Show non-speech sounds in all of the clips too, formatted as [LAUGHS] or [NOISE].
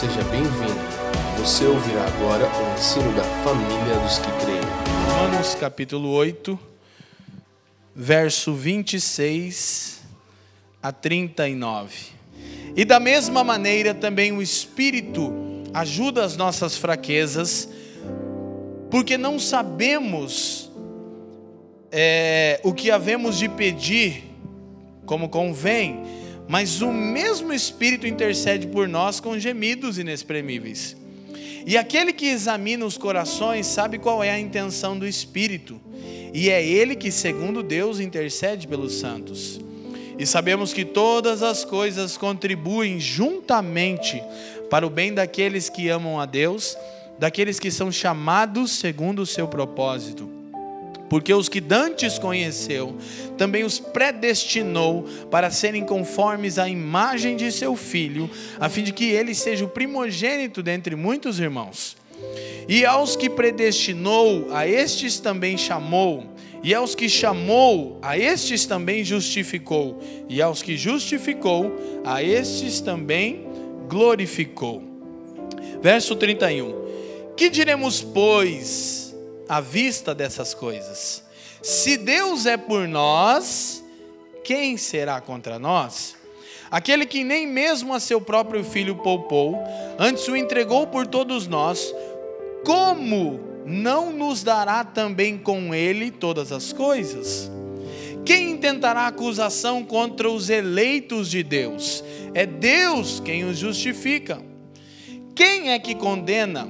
Seja bem-vindo. Você ouvirá agora o ensino da família dos que creem. Romanos capítulo 8, verso 26 a 39. E da mesma maneira também o Espírito ajuda as nossas fraquezas, porque não sabemos é, o que havemos de pedir como convém, mas o mesmo Espírito intercede por nós com gemidos inexprimíveis. E aquele que examina os corações sabe qual é a intenção do Espírito, e é ele que, segundo Deus, intercede pelos santos. E sabemos que todas as coisas contribuem juntamente para o bem daqueles que amam a Deus, daqueles que são chamados segundo o seu propósito. Porque os que dantes conheceu, também os predestinou para serem conformes à imagem de seu filho, a fim de que ele seja o primogênito dentre muitos irmãos. E aos que predestinou, a estes também chamou. E aos que chamou, a estes também justificou. E aos que justificou, a estes também glorificou. Verso 31. Que diremos, pois? À vista dessas coisas. Se Deus é por nós, quem será contra nós? Aquele que nem mesmo a seu próprio filho poupou, antes o entregou por todos nós, como não nos dará também com ele todas as coisas? Quem intentará acusação contra os eleitos de Deus? É Deus quem os justifica. Quem é que condena?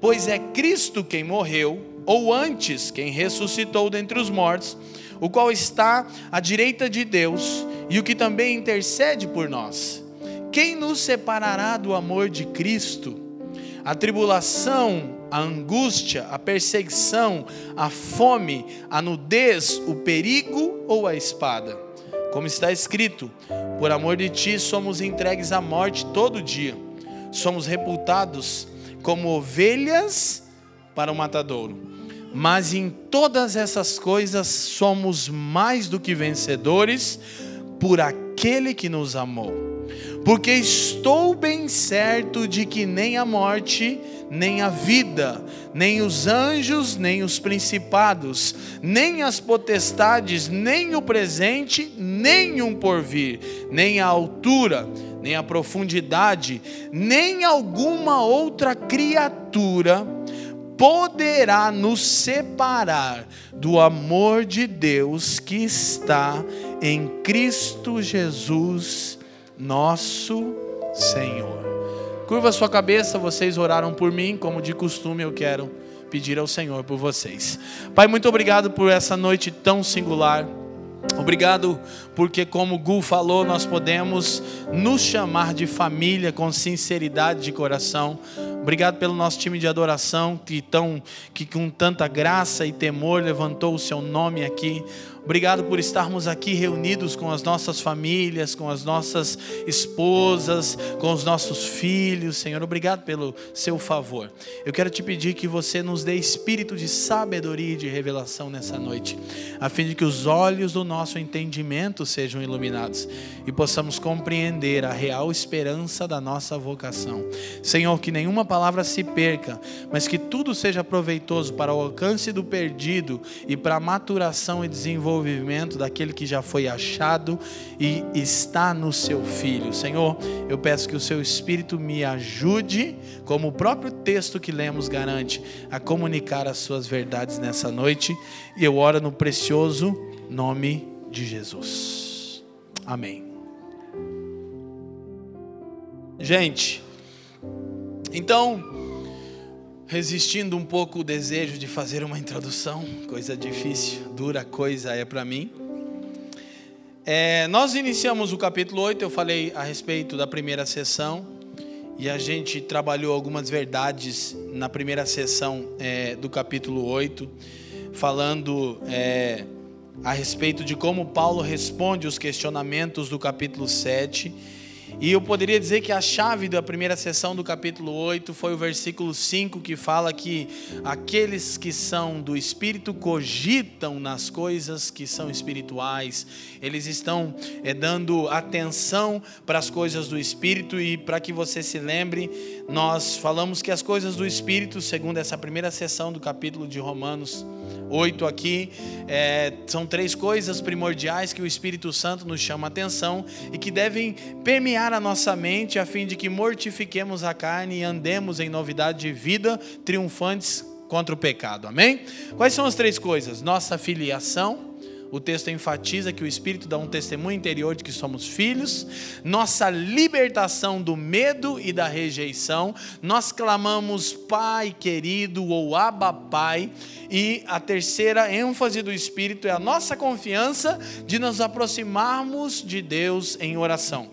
Pois é Cristo quem morreu ou antes, quem ressuscitou dentre os mortos, o qual está à direita de Deus e o que também intercede por nós. Quem nos separará do amor de Cristo? A tribulação, a angústia, a perseguição, a fome, a nudez, o perigo ou a espada? Como está escrito: por amor de ti somos entregues à morte todo dia, somos reputados como ovelhas para o matadouro mas em todas essas coisas somos mais do que vencedores por aquele que nos amou. Porque estou bem certo de que nem a morte, nem a vida, nem os anjos, nem os principados, nem as potestades, nem o presente, nem um porvir, nem a altura, nem a profundidade, nem alguma outra criatura poderá nos separar do amor de Deus que está em Cristo Jesus, nosso Senhor. Curva sua cabeça, vocês oraram por mim, como de costume eu quero pedir ao Senhor por vocês. Pai, muito obrigado por essa noite tão singular. Obrigado porque, como Gu falou, nós podemos nos chamar de família com sinceridade de coração. Obrigado pelo nosso time de adoração que, tão, que com tanta graça e temor levantou o seu nome aqui. Obrigado por estarmos aqui reunidos com as nossas famílias, com as nossas esposas, com os nossos filhos. Senhor, obrigado pelo seu favor. Eu quero te pedir que você nos dê espírito de sabedoria e de revelação nessa noite, a fim de que os olhos do nosso entendimento sejam iluminados e possamos compreender a real esperança da nossa vocação. Senhor, que nenhuma palavra se perca, mas que tudo seja proveitoso para o alcance do perdido e para a maturação e desenvolvimento desenvolvimento daquele que já foi achado e está no seu filho. Senhor, eu peço que o seu Espírito me ajude, como o próprio texto que lemos garante, a comunicar as suas verdades nessa noite. E eu oro no precioso nome de Jesus. Amém. Gente, então resistindo um pouco o desejo de fazer uma introdução, coisa difícil, dura coisa é para mim. É, nós iniciamos o capítulo 8, eu falei a respeito da primeira sessão, e a gente trabalhou algumas verdades na primeira sessão é, do capítulo 8, falando é, a respeito de como Paulo responde os questionamentos do capítulo 7 E eu poderia dizer que a chave da primeira sessão do capítulo 8 foi o versículo 5 que fala que aqueles que são do espírito cogitam nas coisas que são espirituais. Eles estão é, dando atenção para as coisas do espírito e para que você se lembre, nós falamos que as coisas do espírito, segundo essa primeira sessão do capítulo de Romanos 8 aqui, é, são três coisas primordiais que o Espírito Santo nos chama a atenção e que devem permear a nossa mente a fim de que mortifiquemos a carne e andemos em novidade de vida, triunfantes contra o pecado. Amém? Quais são as três coisas? Nossa filiação, o texto enfatiza que o Espírito dá um testemunho interior de que somos filhos, nossa libertação do medo e da rejeição, nós clamamos Pai querido ou Abba Pai, e a terceira ênfase do Espírito é a nossa confiança de nos aproximarmos de Deus em oração.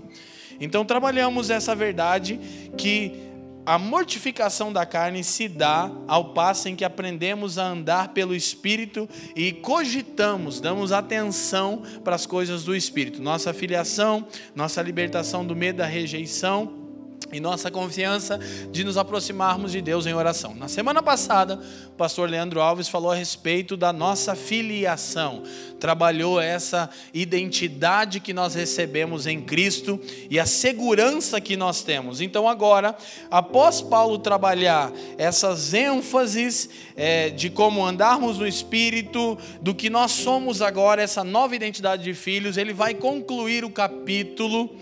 Então trabalhamos essa verdade que a mortificação da carne se dá ao passo em que aprendemos a andar pelo Espírito e cogitamos, damos atenção para as coisas do Espírito. Nossa filiação, nossa libertação do medo da rejeição e nossa confiança de nos aproximarmos de Deus em oração. Na semana passada, o pastor Leandro Alves falou a respeito da nossa filiação, trabalhou essa identidade que nós recebemos em Cristo e a segurança que nós temos. Então, agora, após Paulo trabalhar essas ênfases é, de como andarmos no Espírito, do que nós somos agora, essa nova identidade de filhos, ele vai concluir o capítulo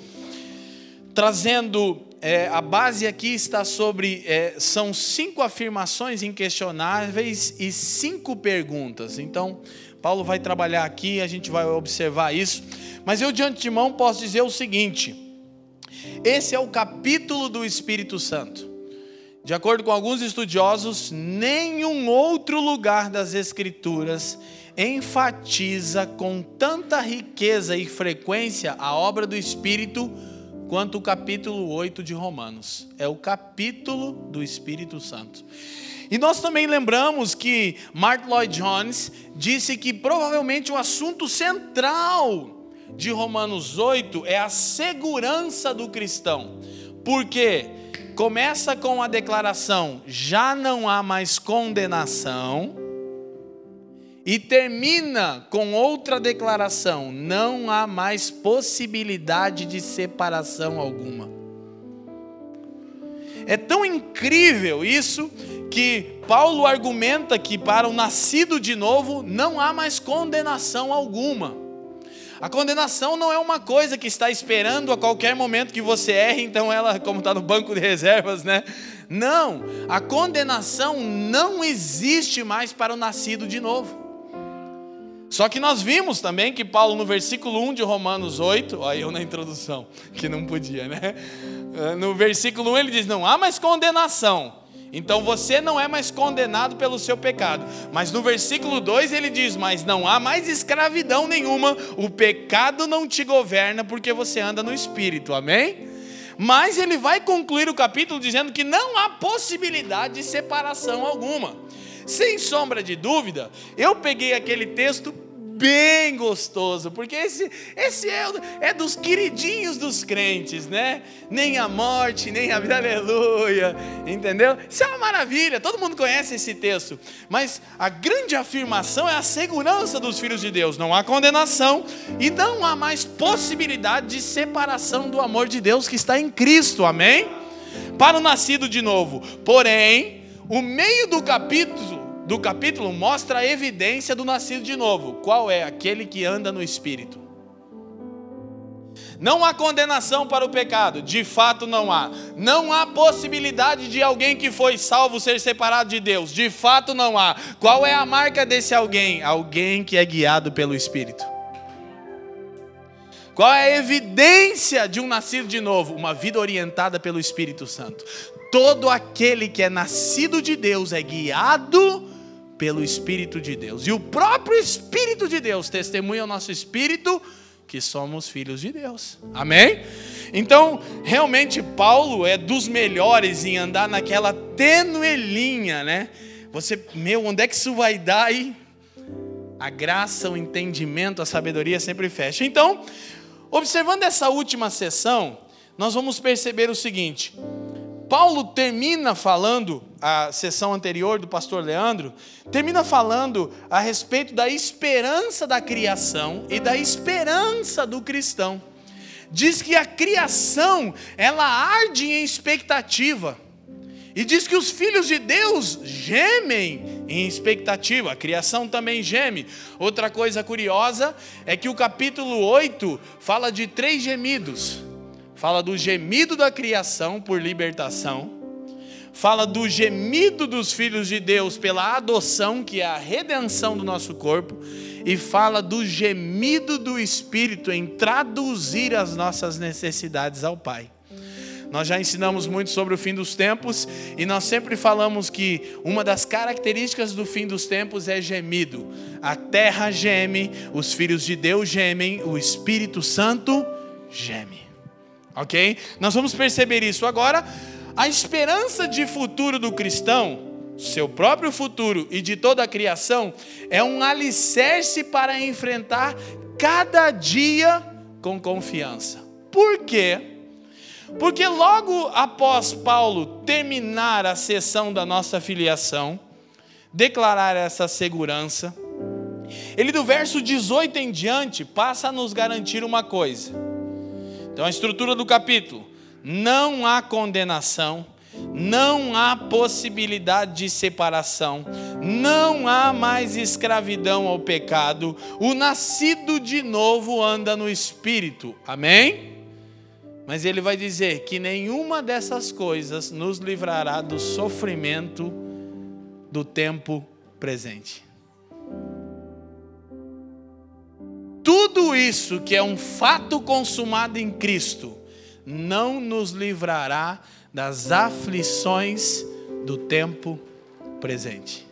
trazendo é, a base aqui está sobre é, são cinco afirmações inquestionáveis e cinco perguntas. Então, Paulo vai trabalhar aqui, a gente vai observar isso. Mas eu de antemão posso dizer o seguinte: esse é o capítulo do Espírito Santo. De acordo com alguns estudiosos, nenhum outro lugar das Escrituras enfatiza com tanta riqueza e frequência a obra do Espírito quanto o capítulo 8 de Romanos. É o capítulo do Espírito Santo. E nós também lembramos que Mark Lloyd Jones disse que provavelmente o assunto central de Romanos 8 é a segurança do cristão. Porque começa com a declaração: já não há mais condenação e termina com outra declaração: não há mais possibilidade de separação alguma. É tão incrível isso que Paulo argumenta que para o nascido de novo não há mais condenação alguma. A condenação não é uma coisa que está esperando a qualquer momento que você erre, então ela, como está no banco de reservas, né? Não, a condenação não existe mais para o nascido de novo. Só que nós vimos também que Paulo, no versículo 1 de Romanos 8, olha eu na introdução, que não podia, né? Eh, no versículo 1 ele diz: Não há mais condenação. Então você não é mais condenado pelo seu pecado. Mas no versículo 2 ele diz: Mas não há mais escravidão nenhuma, o pecado não te governa porque você anda no espírito. Amém? Mas ele vai concluir o capítulo dizendo que não há possibilidade de separação alguma. Sem sombra de dúvida, eu peguei aquele texto bem gostoso, porque esse, esse é, é dos queridinhos dos crentes, né? Nem a morte, nem a vida, aleluia, entendeu? Isso é uma maravilha, todo mundo conhece esse texto, mas a grande afirmação é a segurança dos filhos de Deus, não há condenação e não há mais possibilidade de separação do amor de Deus que está em Cristo, amém? Para o nascido de novo, porém, o meio do capítulo do capítulo mostra a evidência do nascido de novo. Qual é? Aquele que anda no espírito. Não há condenação para o pecado, de fato não há. Não há possibilidade de alguém que foi salvo ser separado de Deus, de fato não há. Qual é a marca desse alguém? Alguém que é guiado pelo Espírito. Qual é a evidência de um nascido de novo? Uma vida orientada pelo Espírito Santo. Todo aquele que é nascido de Deus é guiado pelo Espírito de Deus. E o próprio Espírito de Deus testemunha ao nosso espírito que somos filhos de Deus. Amém? Então, realmente, Paulo é dos melhores em andar naquela tênue linha, né? Você, meu, onde é que isso vai dar aí? A graça, o entendimento, a sabedoria sempre fecha. Então, observando essa última sessão, nós vamos perceber o seguinte: Paulo termina falando, a sessão anterior do pastor Leandro, termina falando a respeito da esperança da criação e da esperança do cristão. Diz que a criação, ela arde em expectativa. E diz que os filhos de Deus gemem em expectativa, a criação também geme. Outra coisa curiosa é que o capítulo 8 fala de três gemidos fala do gemido da criação por libertação, fala do gemido dos filhos de Deus pela adoção, que é a redenção do nosso corpo, e fala do gemido do Espírito em traduzir as nossas necessidades ao Pai. Nós já ensinamos muito sobre o fim dos tempos e nós sempre falamos que uma das características do fim dos tempos é gemido. A terra geme, os filhos de Deus gemem, o Espírito Santo geme ok? Nós vamos perceber isso agora. A esperança de futuro do cristão, seu próprio futuro e de toda a criação, é um alicerce para enfrentar cada dia com confiança. Por quê? Porque logo após Paulo terminar a sessão da nossa filiação, declarar essa segurança, ele do verso 18 em diante passa a nos garantir uma coisa então, a estrutura do capítulo: não há condenação, não há possibilidade de separação, não há mais escravidão ao pecado, o nascido de novo anda no espírito. Amém? Mas ele vai dizer que nenhuma dessas coisas nos livrará do sofrimento do tempo presente. tudo isso que é um fato consumado em Cristo não nos livrará das aflições do tempo presente.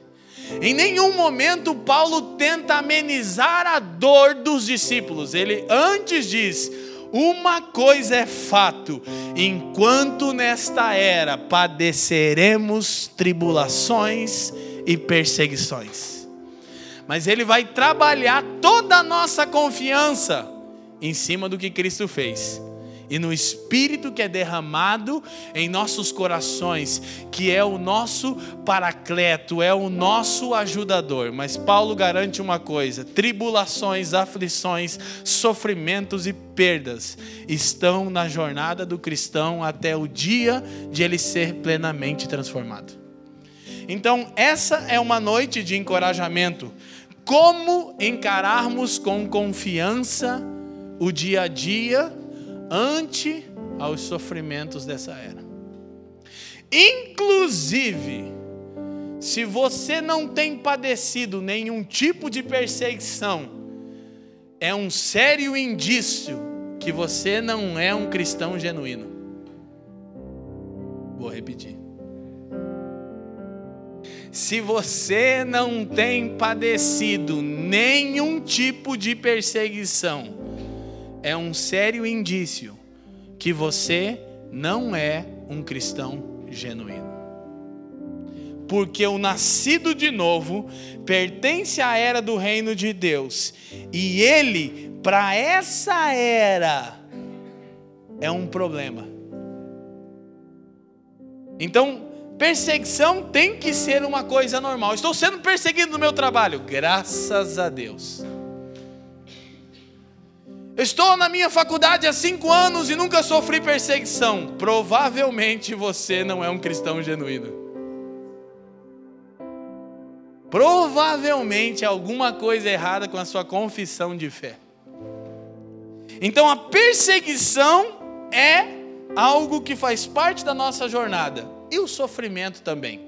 Em nenhum momento Paulo tenta amenizar a dor dos discípulos. Ele antes diz: uma coisa é fato: enquanto nesta era padeceremos tribulações e perseguições mas Ele vai trabalhar toda a nossa confiança em cima do que Cristo fez. E no Espírito que é derramado em nossos corações, que é o nosso paracleto, é o nosso ajudador. Mas Paulo garante uma coisa: tribulações, aflições, sofrimentos e perdas estão na jornada do cristão até o dia de ele ser plenamente transformado. Então, essa é uma noite de encorajamento como encararmos com confiança o dia a dia ante aos sofrimentos dessa era. Inclusive, se você não tem padecido nenhum tipo de perseguição, é um sério indício que você não é um cristão genuíno. Vou repetir. Se você não tem padecido nenhum tipo de perseguição, é um sério indício que você não é um cristão genuíno. Porque o nascido de novo pertence à era do reino de Deus, e ele, para essa era, é um problema. Então, Perseguição tem que ser uma coisa normal. Estou sendo perseguido no meu trabalho, graças a Deus. Estou na minha faculdade há cinco anos e nunca sofri perseguição. Provavelmente você não é um cristão genuíno. Provavelmente alguma coisa errada com a sua confissão de fé. Então a perseguição é algo que faz parte da nossa jornada e o sofrimento também.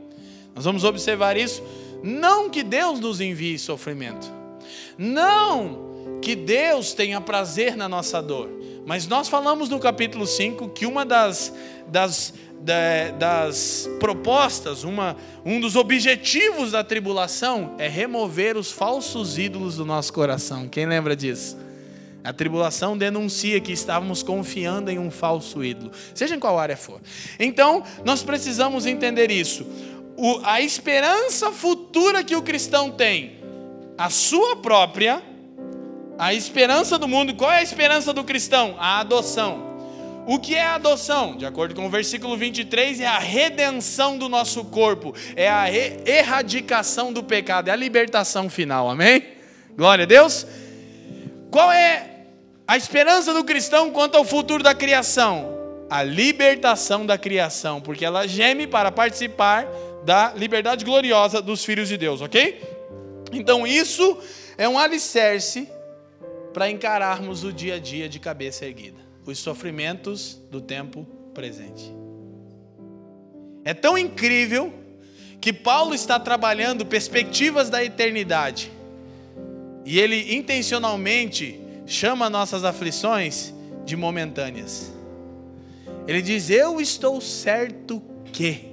Nós vamos observar isso. Não que Deus nos envie sofrimento, não que Deus tenha prazer na nossa dor, mas nós falamos no capítulo 5 que uma das, das, das propostas, uma, um dos objetivos da tribulação é remover os falsos ídolos do nosso coração. Quem lembra disso? A tribulação denuncia que estávamos confiando em um falso ídolo, seja em qual área for. Então, nós precisamos entender isso. O, a esperança futura que o cristão tem, a sua própria, a esperança do mundo. Qual é a esperança do cristão? A adoção. O que é a adoção? De acordo com o versículo 23, é a redenção do nosso corpo, é a erradicação do pecado, é a libertação final, amém? Glória a Deus. Qual é a esperança do cristão quanto ao futuro da criação? A libertação da criação, porque ela geme para participar da liberdade gloriosa dos filhos de Deus, ok? Então isso é um alicerce para encararmos o dia a dia de cabeça erguida, os sofrimentos do tempo presente. É tão incrível que Paulo está trabalhando perspectivas da eternidade. E ele intencionalmente chama nossas aflições de momentâneas. Ele diz: Eu estou certo que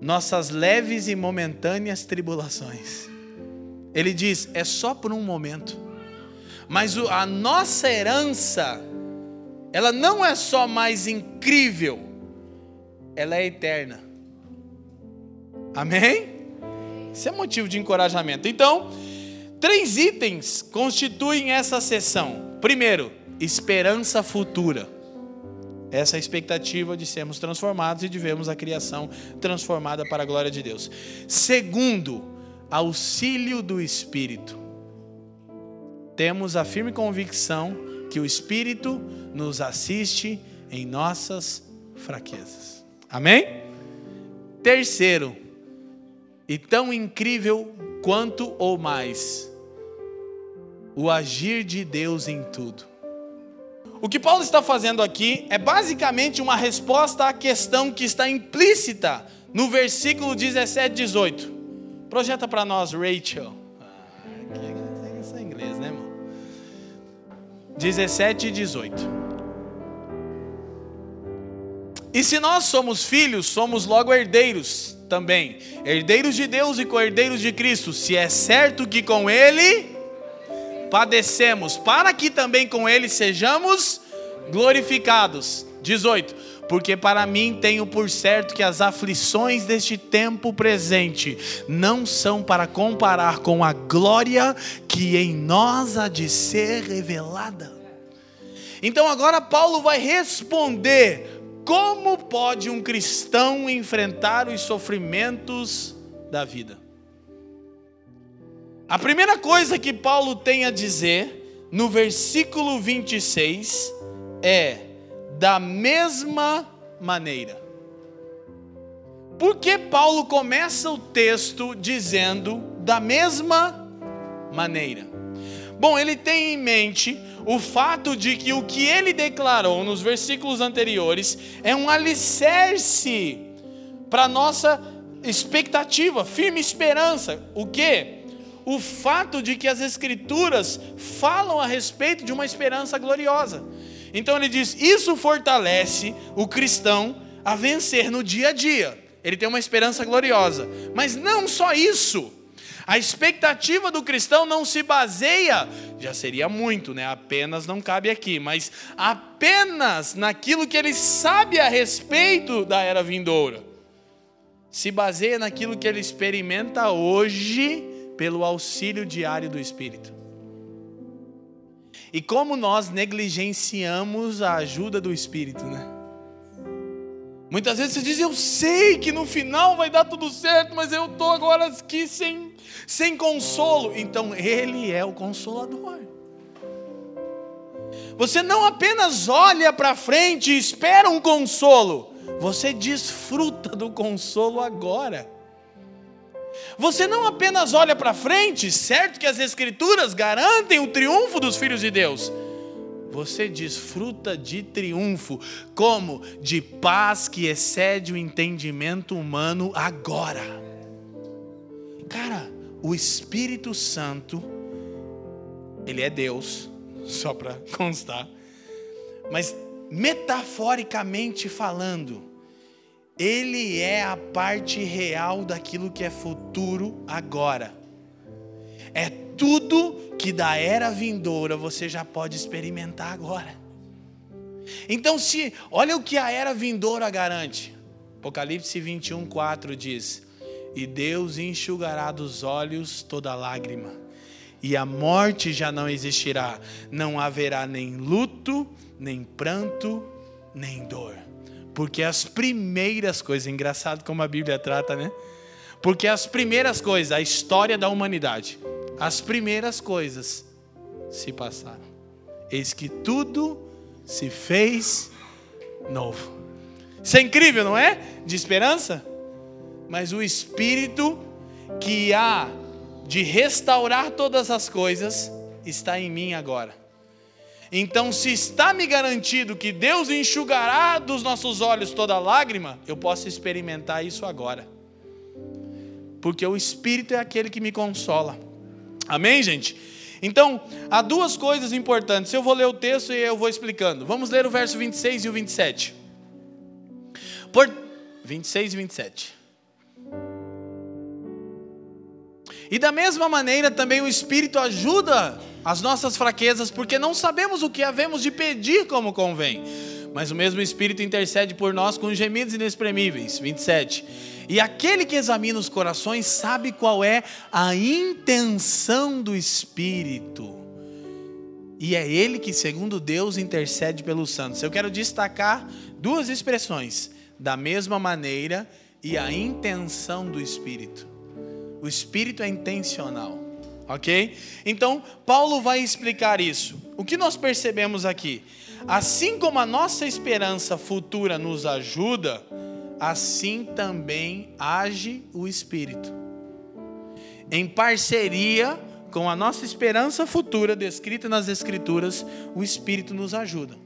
nossas leves e momentâneas tribulações. Ele diz: É só por um momento. Mas a nossa herança, ela não é só mais incrível, ela é eterna. Amém? Isso é motivo de encorajamento. Então, três itens constituem essa sessão. Primeiro, esperança futura. Essa é expectativa de sermos transformados e de vermos a criação transformada para a glória de Deus. Segundo, auxílio do Espírito temos a firme convicção que o Espírito nos assiste em nossas fraquezas. Amém? Terceiro, e tão incrível quanto ou mais, o agir de Deus em tudo. O que Paulo está fazendo aqui é basicamente uma resposta à questão que está implícita no versículo 17 e 18. Projeta para nós, Rachel. 17 e 18. E se nós somos filhos, somos logo herdeiros também, herdeiros de Deus e co-herdeiros de Cristo, se é certo que com Ele padecemos, para que também com Ele sejamos glorificados. 18. Porque para mim tenho por certo que as aflições deste tempo presente não são para comparar com a glória que em nós há de ser revelada. Então agora Paulo vai responder como pode um cristão enfrentar os sofrimentos da vida. A primeira coisa que Paulo tem a dizer no versículo 26 é: da mesma maneira. Por que Paulo começa o texto dizendo da mesma maneira? Bom, ele tem em mente o fato de que o que ele declarou nos versículos anteriores é um alicerce para nossa expectativa, firme esperança. O que? O fato de que as Escrituras falam a respeito de uma esperança gloriosa. Então ele diz: isso fortalece o cristão a vencer no dia a dia. Ele tem uma esperança gloriosa. Mas não só isso. A expectativa do cristão não se baseia, já seria muito, né? Apenas não cabe aqui, mas apenas naquilo que ele sabe a respeito da era vindoura. Se baseia naquilo que ele experimenta hoje pelo auxílio diário do Espírito. E como nós negligenciamos a ajuda do Espírito, né? Muitas vezes você diz, eu sei que no final vai dar tudo certo, mas eu estou agora aqui sem, sem consolo. Então Ele é o consolador. Você não apenas olha para frente e espera um consolo, você desfruta do consolo agora. Você não apenas olha para frente, certo que as Escrituras garantem o triunfo dos filhos de Deus, você desfruta de triunfo, como de paz que excede o entendimento humano agora. Cara, o Espírito Santo, ele é Deus, [LAUGHS] só para constar, mas metaforicamente falando, ele é a parte real daquilo que é futuro agora. É tudo que da era vindoura você já pode experimentar agora. Então, se olha o que a era vindoura garante. Apocalipse 21, 4 diz: E Deus enxugará dos olhos toda lágrima, e a morte já não existirá. Não haverá nem luto, nem pranto, nem dor. Porque as primeiras coisas, engraçado como a Bíblia trata, né? Porque as primeiras coisas, a história da humanidade, as primeiras coisas se passaram. Eis que tudo se fez novo. Isso é incrível, não é? De esperança. Mas o Espírito que há de restaurar todas as coisas está em mim agora. Então, se está me garantido que Deus enxugará dos nossos olhos toda lágrima, eu posso experimentar isso agora. Porque o Espírito é aquele que me consola. Amém, gente? Então, há duas coisas importantes. Eu vou ler o texto e eu vou explicando. Vamos ler o verso 26 e o 27. Por 26 e 27. E da mesma maneira também o Espírito ajuda as nossas fraquezas, porque não sabemos o que havemos de pedir como convém. Mas o mesmo Espírito intercede por nós com gemidos inexprimíveis. 27. E aquele que examina os corações sabe qual é a intenção do Espírito. E é ele que, segundo Deus, intercede pelos santos. Eu quero destacar duas expressões: da mesma maneira e a intenção do Espírito. O Espírito é intencional, ok? Então, Paulo vai explicar isso. O que nós percebemos aqui? Assim como a nossa esperança futura nos ajuda, assim também age o Espírito. Em parceria com a nossa esperança futura descrita nas Escrituras, o Espírito nos ajuda.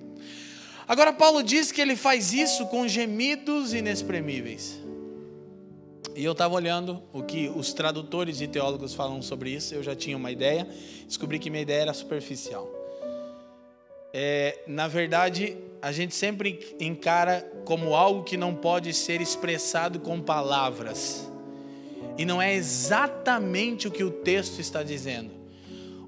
Agora, Paulo diz que ele faz isso com gemidos inexprimíveis. E eu estava olhando o que os tradutores e teólogos falam sobre isso, eu já tinha uma ideia, descobri que minha ideia era superficial. É, na verdade, a gente sempre encara como algo que não pode ser expressado com palavras. E não é exatamente o que o texto está dizendo.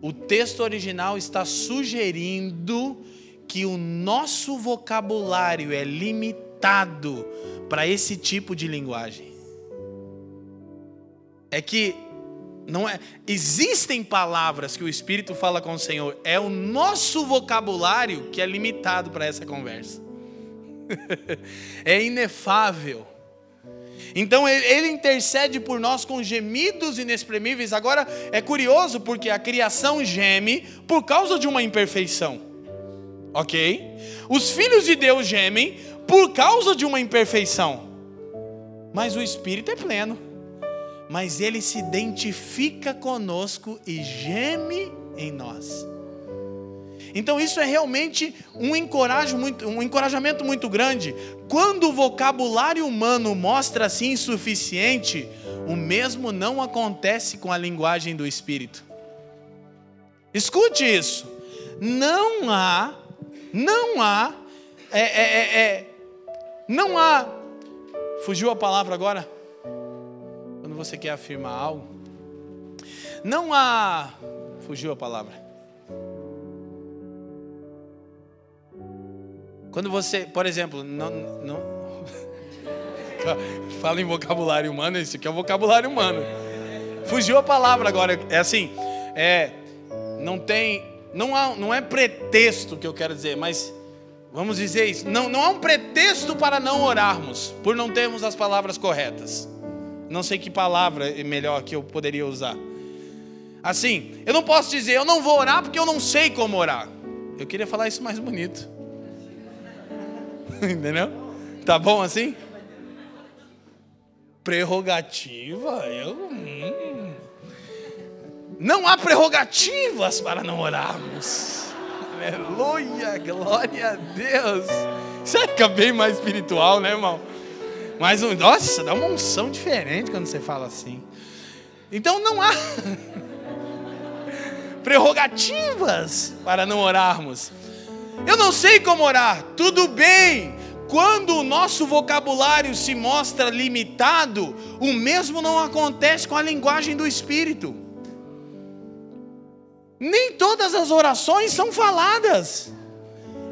O texto original está sugerindo que o nosso vocabulário é limitado para esse tipo de linguagem. É que não é, existem palavras que o Espírito fala com o Senhor, é o nosso vocabulário que é limitado para essa conversa. [LAUGHS] é inefável. Então ele intercede por nós com gemidos inexprimíveis. Agora é curioso porque a criação geme por causa de uma imperfeição. Ok? Os filhos de Deus gemem por causa de uma imperfeição. Mas o Espírito é pleno mas ele se identifica conosco e geme em nós. Então isso é realmente um, muito, um encorajamento muito grande. Quando o vocabulário humano mostra se insuficiente, o mesmo não acontece com a linguagem do Espírito. Escute isso. Não há, não há, é, é, é, é não há, fugiu a palavra agora? Você quer afirmar algo, não há. Fugiu a palavra. Quando você, por exemplo, não, não [LAUGHS] fala em vocabulário humano, isso aqui é o vocabulário humano. Fugiu a palavra agora. É assim, é, não tem, não, há, não é pretexto que eu quero dizer, mas vamos dizer isso. Não, não há um pretexto para não orarmos, por não termos as palavras corretas. Não sei que palavra melhor que eu poderia usar. Assim, eu não posso dizer, eu não vou orar porque eu não sei como orar. Eu queria falar isso mais bonito. [LAUGHS] Entendeu? Tá bom assim? Prerrogativa? Eu. Hum. Não há prerrogativas para não orarmos. Aleluia, glória a Deus. Isso fica bem mais espiritual, né, irmão? Mas, nossa, dá uma unção diferente quando você fala assim. Então não há [LAUGHS] prerrogativas para não orarmos. Eu não sei como orar, tudo bem. Quando o nosso vocabulário se mostra limitado, o mesmo não acontece com a linguagem do Espírito. Nem todas as orações são faladas.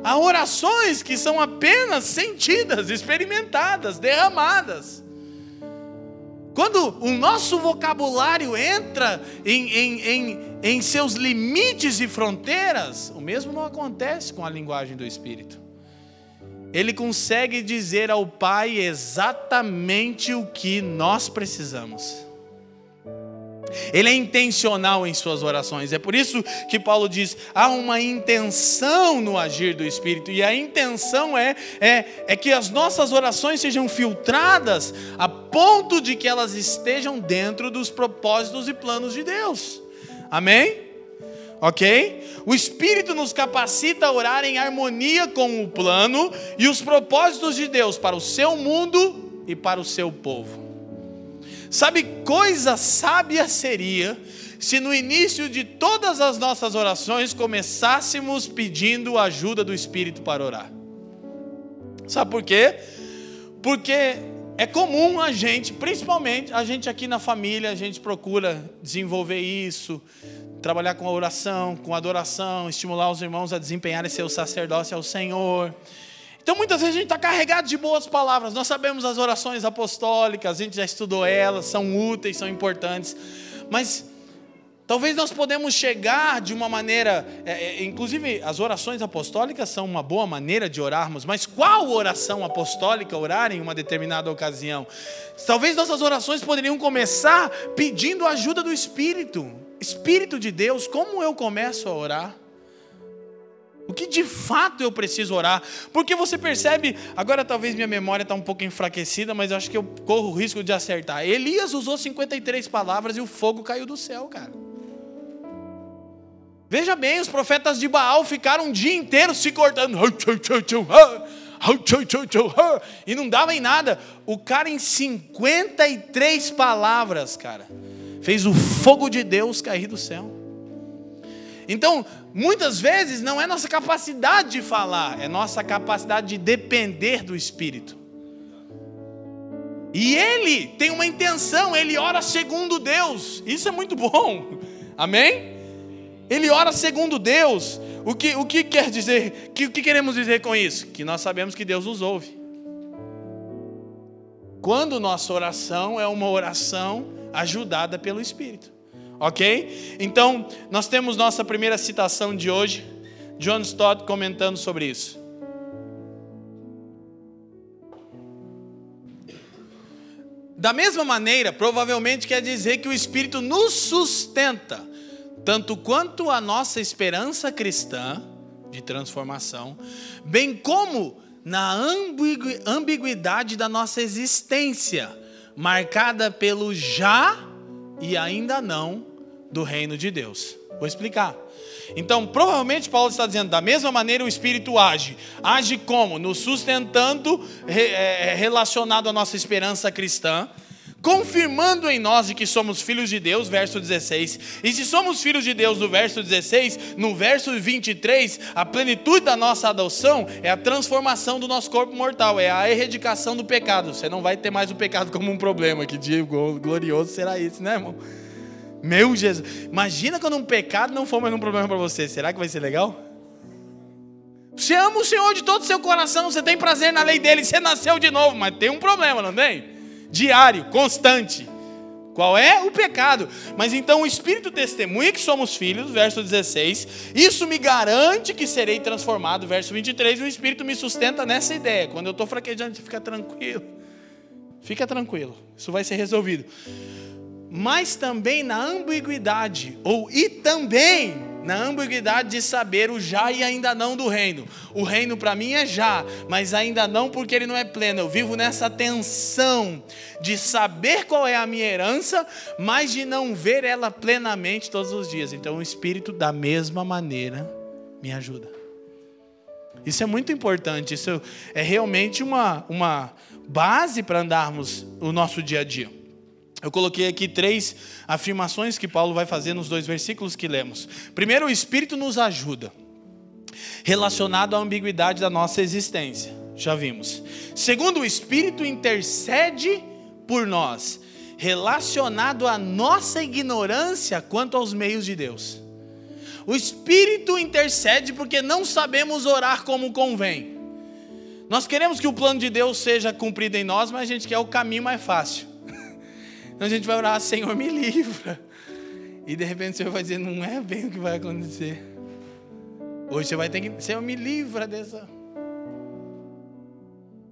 Há orações que são apenas sentidas, experimentadas, derramadas. quando o nosso vocabulário entra em, em, em, em seus limites e fronteiras, o mesmo não acontece com a linguagem do Espírito. Ele consegue dizer ao Pai exatamente o que nós precisamos. Ele é intencional em suas orações. É por isso que Paulo diz: há uma intenção no agir do Espírito, e a intenção é, é, é que as nossas orações sejam filtradas a ponto de que elas estejam dentro dos propósitos e planos de Deus. Amém? Ok? O Espírito nos capacita a orar em harmonia com o plano e os propósitos de Deus para o seu mundo e para o seu povo. Sabe, coisa sábia seria se no início de todas as nossas orações começássemos pedindo a ajuda do Espírito para orar. Sabe por quê? Porque é comum a gente, principalmente a gente aqui na família, a gente procura desenvolver isso, trabalhar com a oração, com a adoração, estimular os irmãos a desempenharem seu sacerdócio ao Senhor. Então muitas vezes a gente está carregado de boas palavras. Nós sabemos as orações apostólicas, a gente já estudou elas, são úteis, são importantes. Mas talvez nós podemos chegar de uma maneira, é, é, inclusive as orações apostólicas são uma boa maneira de orarmos. Mas qual oração apostólica orar em uma determinada ocasião? Talvez nossas orações poderiam começar pedindo a ajuda do Espírito. Espírito de Deus, como eu começo a orar? O que de fato eu preciso orar? Porque você percebe, agora talvez minha memória está um pouco enfraquecida, mas eu acho que eu corro o risco de acertar. Elias usou 53 palavras e o fogo caiu do céu, cara. Veja bem, os profetas de Baal ficaram um dia inteiro se cortando. E não dava em nada. O cara, em 53 palavras, cara, fez o fogo de Deus cair do céu. Então, muitas vezes não é nossa capacidade de falar, é nossa capacidade de depender do Espírito. E ele tem uma intenção, ele ora segundo Deus. Isso é muito bom. [LAUGHS] Amém? Ele ora segundo Deus. O que, o que quer dizer? Que, o que queremos dizer com isso? Que nós sabemos que Deus nos ouve. Quando nossa oração é uma oração ajudada pelo Espírito. Ok? Então, nós temos nossa primeira citação de hoje, John Stott comentando sobre isso. Da mesma maneira, provavelmente quer dizer que o Espírito nos sustenta, tanto quanto a nossa esperança cristã de transformação, bem como na ambiguidade da nossa existência, marcada pelo já e ainda não do reino de Deus. Vou explicar. Então, provavelmente Paulo está dizendo, da mesma maneira o Espírito age. Age como? Nos sustentando, é, relacionado à nossa esperança cristã confirmando em nós de que somos filhos de Deus, verso 16. E se somos filhos de Deus, no verso 16, no verso 23, a plenitude da nossa adoção é a transformação do nosso corpo mortal, é a erradicação do pecado. Você não vai ter mais o pecado como um problema, que dia glorioso será isso, né, irmão? Meu Jesus, imagina quando um pecado não for mais um problema para você, será que vai ser legal? Você ama o Senhor de todo o seu coração, você tem prazer na lei dele, você nasceu de novo, mas tem um problema, não tem? Diário, constante. Qual é o pecado? Mas então o Espírito testemunha que somos filhos, verso 16. Isso me garante que serei transformado, verso 23. E o Espírito me sustenta nessa ideia. Quando eu estou fraquejando, fica tranquilo. Fica tranquilo, isso vai ser resolvido. Mas também na ambiguidade, ou e também na ambiguidade de saber o já e ainda não do reino. O reino para mim é já, mas ainda não porque ele não é pleno. Eu vivo nessa tensão de saber qual é a minha herança, mas de não ver ela plenamente todos os dias. Então o Espírito, da mesma maneira, me ajuda. Isso é muito importante, isso é realmente uma, uma base para andarmos o nosso dia a dia. Eu coloquei aqui três afirmações que Paulo vai fazer nos dois versículos que lemos. Primeiro, o Espírito nos ajuda, relacionado à ambiguidade da nossa existência. Já vimos. Segundo, o Espírito intercede por nós, relacionado à nossa ignorância quanto aos meios de Deus. O Espírito intercede porque não sabemos orar como convém. Nós queremos que o plano de Deus seja cumprido em nós, mas a gente quer o caminho mais fácil. Então a gente vai orar, Senhor, me livra. E de repente o Senhor vai dizer, não é bem o que vai acontecer. Hoje você vai ter que, Senhor, me livra dessa.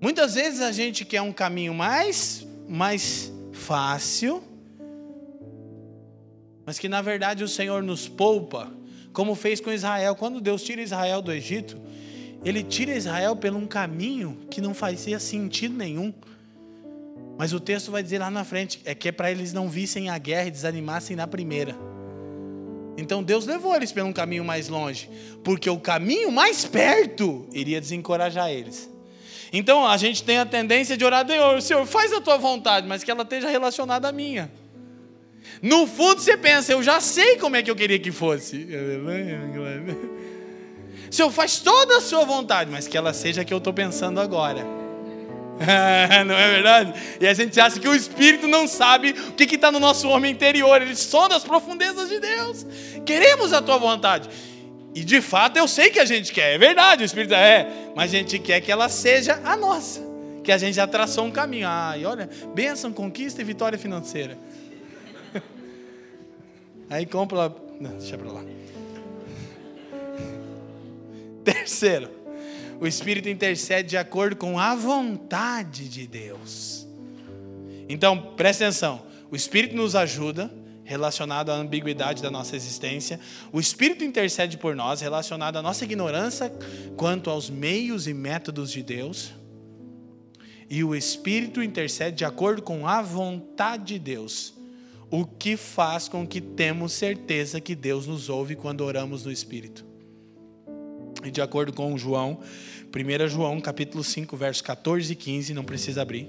Muitas vezes a gente quer um caminho mais, mais fácil, mas que na verdade o Senhor nos poupa, como fez com Israel. Quando Deus tira Israel do Egito, Ele tira Israel por um caminho que não fazia sentido nenhum. Mas o texto vai dizer lá na frente, é que é para eles não vissem a guerra e desanimassem na primeira. Então Deus levou eles para um caminho mais longe, porque o caminho mais perto iria desencorajar eles. Então a gente tem a tendência de orar, Deus, Senhor, faz a tua vontade, mas que ela esteja relacionada à minha. No fundo você pensa, eu já sei como é que eu queria que fosse. [LAUGHS] Senhor, faz toda a sua vontade, mas que ela seja a que eu estou pensando agora. [LAUGHS] não é verdade? E a gente acha que o Espírito não sabe o que está no nosso homem interior, ele sonda as profundezas de Deus. Queremos a tua vontade. E de fato eu sei que a gente quer, é verdade, o Espírito é, mas a gente quer que ela seja a nossa, que a gente já traçou um caminho. Ai, olha, bênção, conquista e vitória financeira. [LAUGHS] Aí compra. Não, deixa para lá. [LAUGHS] Terceiro, o Espírito intercede de acordo com a vontade de Deus. Então, preste atenção: o Espírito nos ajuda, relacionado à ambiguidade da nossa existência. O Espírito intercede por nós, relacionado à nossa ignorância quanto aos meios e métodos de Deus. E o Espírito intercede de acordo com a vontade de Deus, o que faz com que temos certeza que Deus nos ouve quando oramos no Espírito. E de acordo com João, 1 João capítulo 5, versos 14 e 15, não precisa abrir.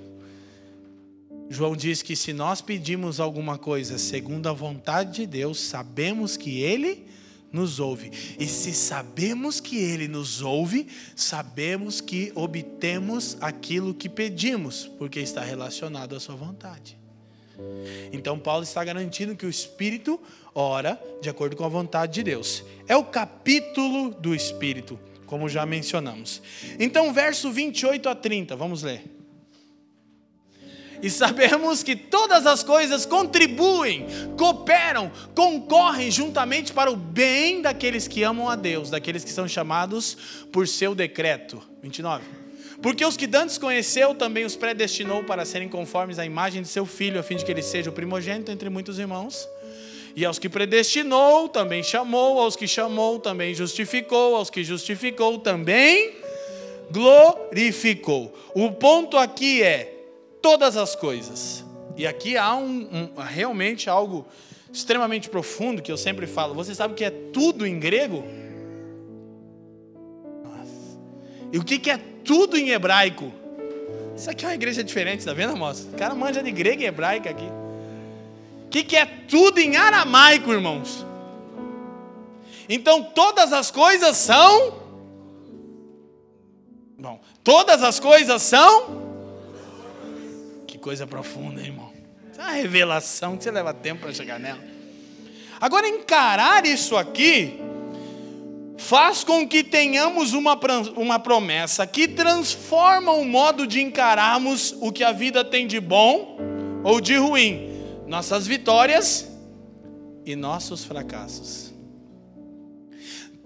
João diz que se nós pedimos alguma coisa segundo a vontade de Deus, sabemos que Ele nos ouve. E se sabemos que Ele nos ouve, sabemos que obtemos aquilo que pedimos, porque está relacionado à Sua vontade. Então, Paulo está garantindo que o Espírito ora de acordo com a vontade de Deus. É o capítulo do Espírito, como já mencionamos. Então, verso 28 a 30, vamos ler. E sabemos que todas as coisas contribuem, cooperam, concorrem juntamente para o bem daqueles que amam a Deus, daqueles que são chamados por seu decreto. 29. Porque os que dantes conheceu, também os predestinou para serem conformes à imagem de seu filho, a fim de que ele seja o primogênito entre muitos irmãos. E aos que predestinou, também chamou, aos que chamou, também justificou, aos que justificou, também glorificou. O ponto aqui é todas as coisas. E aqui há um, um, realmente algo extremamente profundo que eu sempre falo. Você sabe o que é tudo em grego? Nossa. E o que é tudo em hebraico? Isso aqui é uma igreja diferente, tá vendo, moça? O cara manja de grego e hebraico aqui. O que, que é tudo em aramaico, irmãos? Então todas as coisas são. Bom, todas as coisas são. Que coisa profunda, irmão. É uma revelação que você leva tempo para chegar nela. Agora, encarar isso aqui faz com que tenhamos uma, uma promessa que transforma o modo de encararmos o que a vida tem de bom ou de ruim nossas vitórias e nossos fracassos.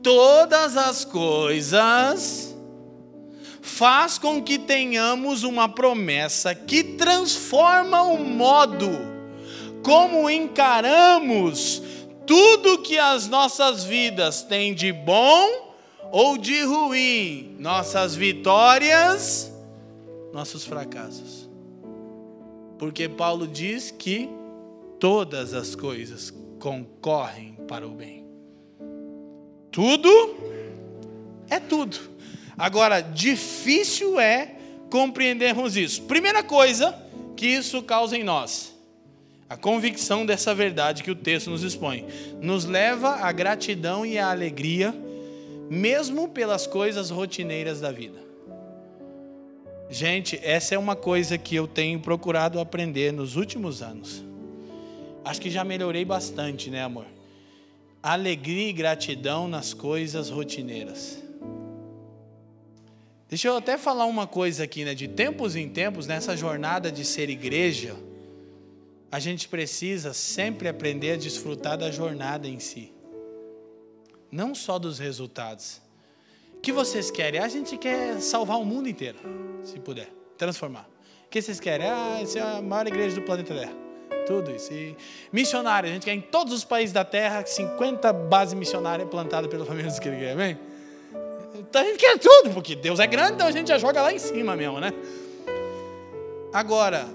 Todas as coisas faz com que tenhamos uma promessa que transforma o modo como encaramos tudo que as nossas vidas têm de bom ou de ruim, nossas vitórias, nossos fracassos. Porque Paulo diz que todas as coisas concorrem para o bem. Tudo é tudo. Agora, difícil é compreendermos isso. Primeira coisa que isso causa em nós, a convicção dessa verdade que o texto nos expõe, nos leva à gratidão e à alegria, mesmo pelas coisas rotineiras da vida. Gente, essa é uma coisa que eu tenho procurado aprender nos últimos anos. Acho que já melhorei bastante, né, amor? Alegria e gratidão nas coisas rotineiras. Deixa eu até falar uma coisa aqui, né? De tempos em tempos, nessa jornada de ser igreja, a gente precisa sempre aprender a desfrutar da jornada em si, não só dos resultados. O que vocês querem? A gente quer salvar o mundo inteiro, se puder, transformar. O que vocês querem? Ah, essa é a maior igreja do planeta Terra. Tudo isso. E missionário, a gente quer em todos os países da Terra 50 bases missionárias plantadas pela família dos que amém? Então a gente quer tudo, porque Deus é grande, então a gente já joga lá em cima mesmo, né? Agora,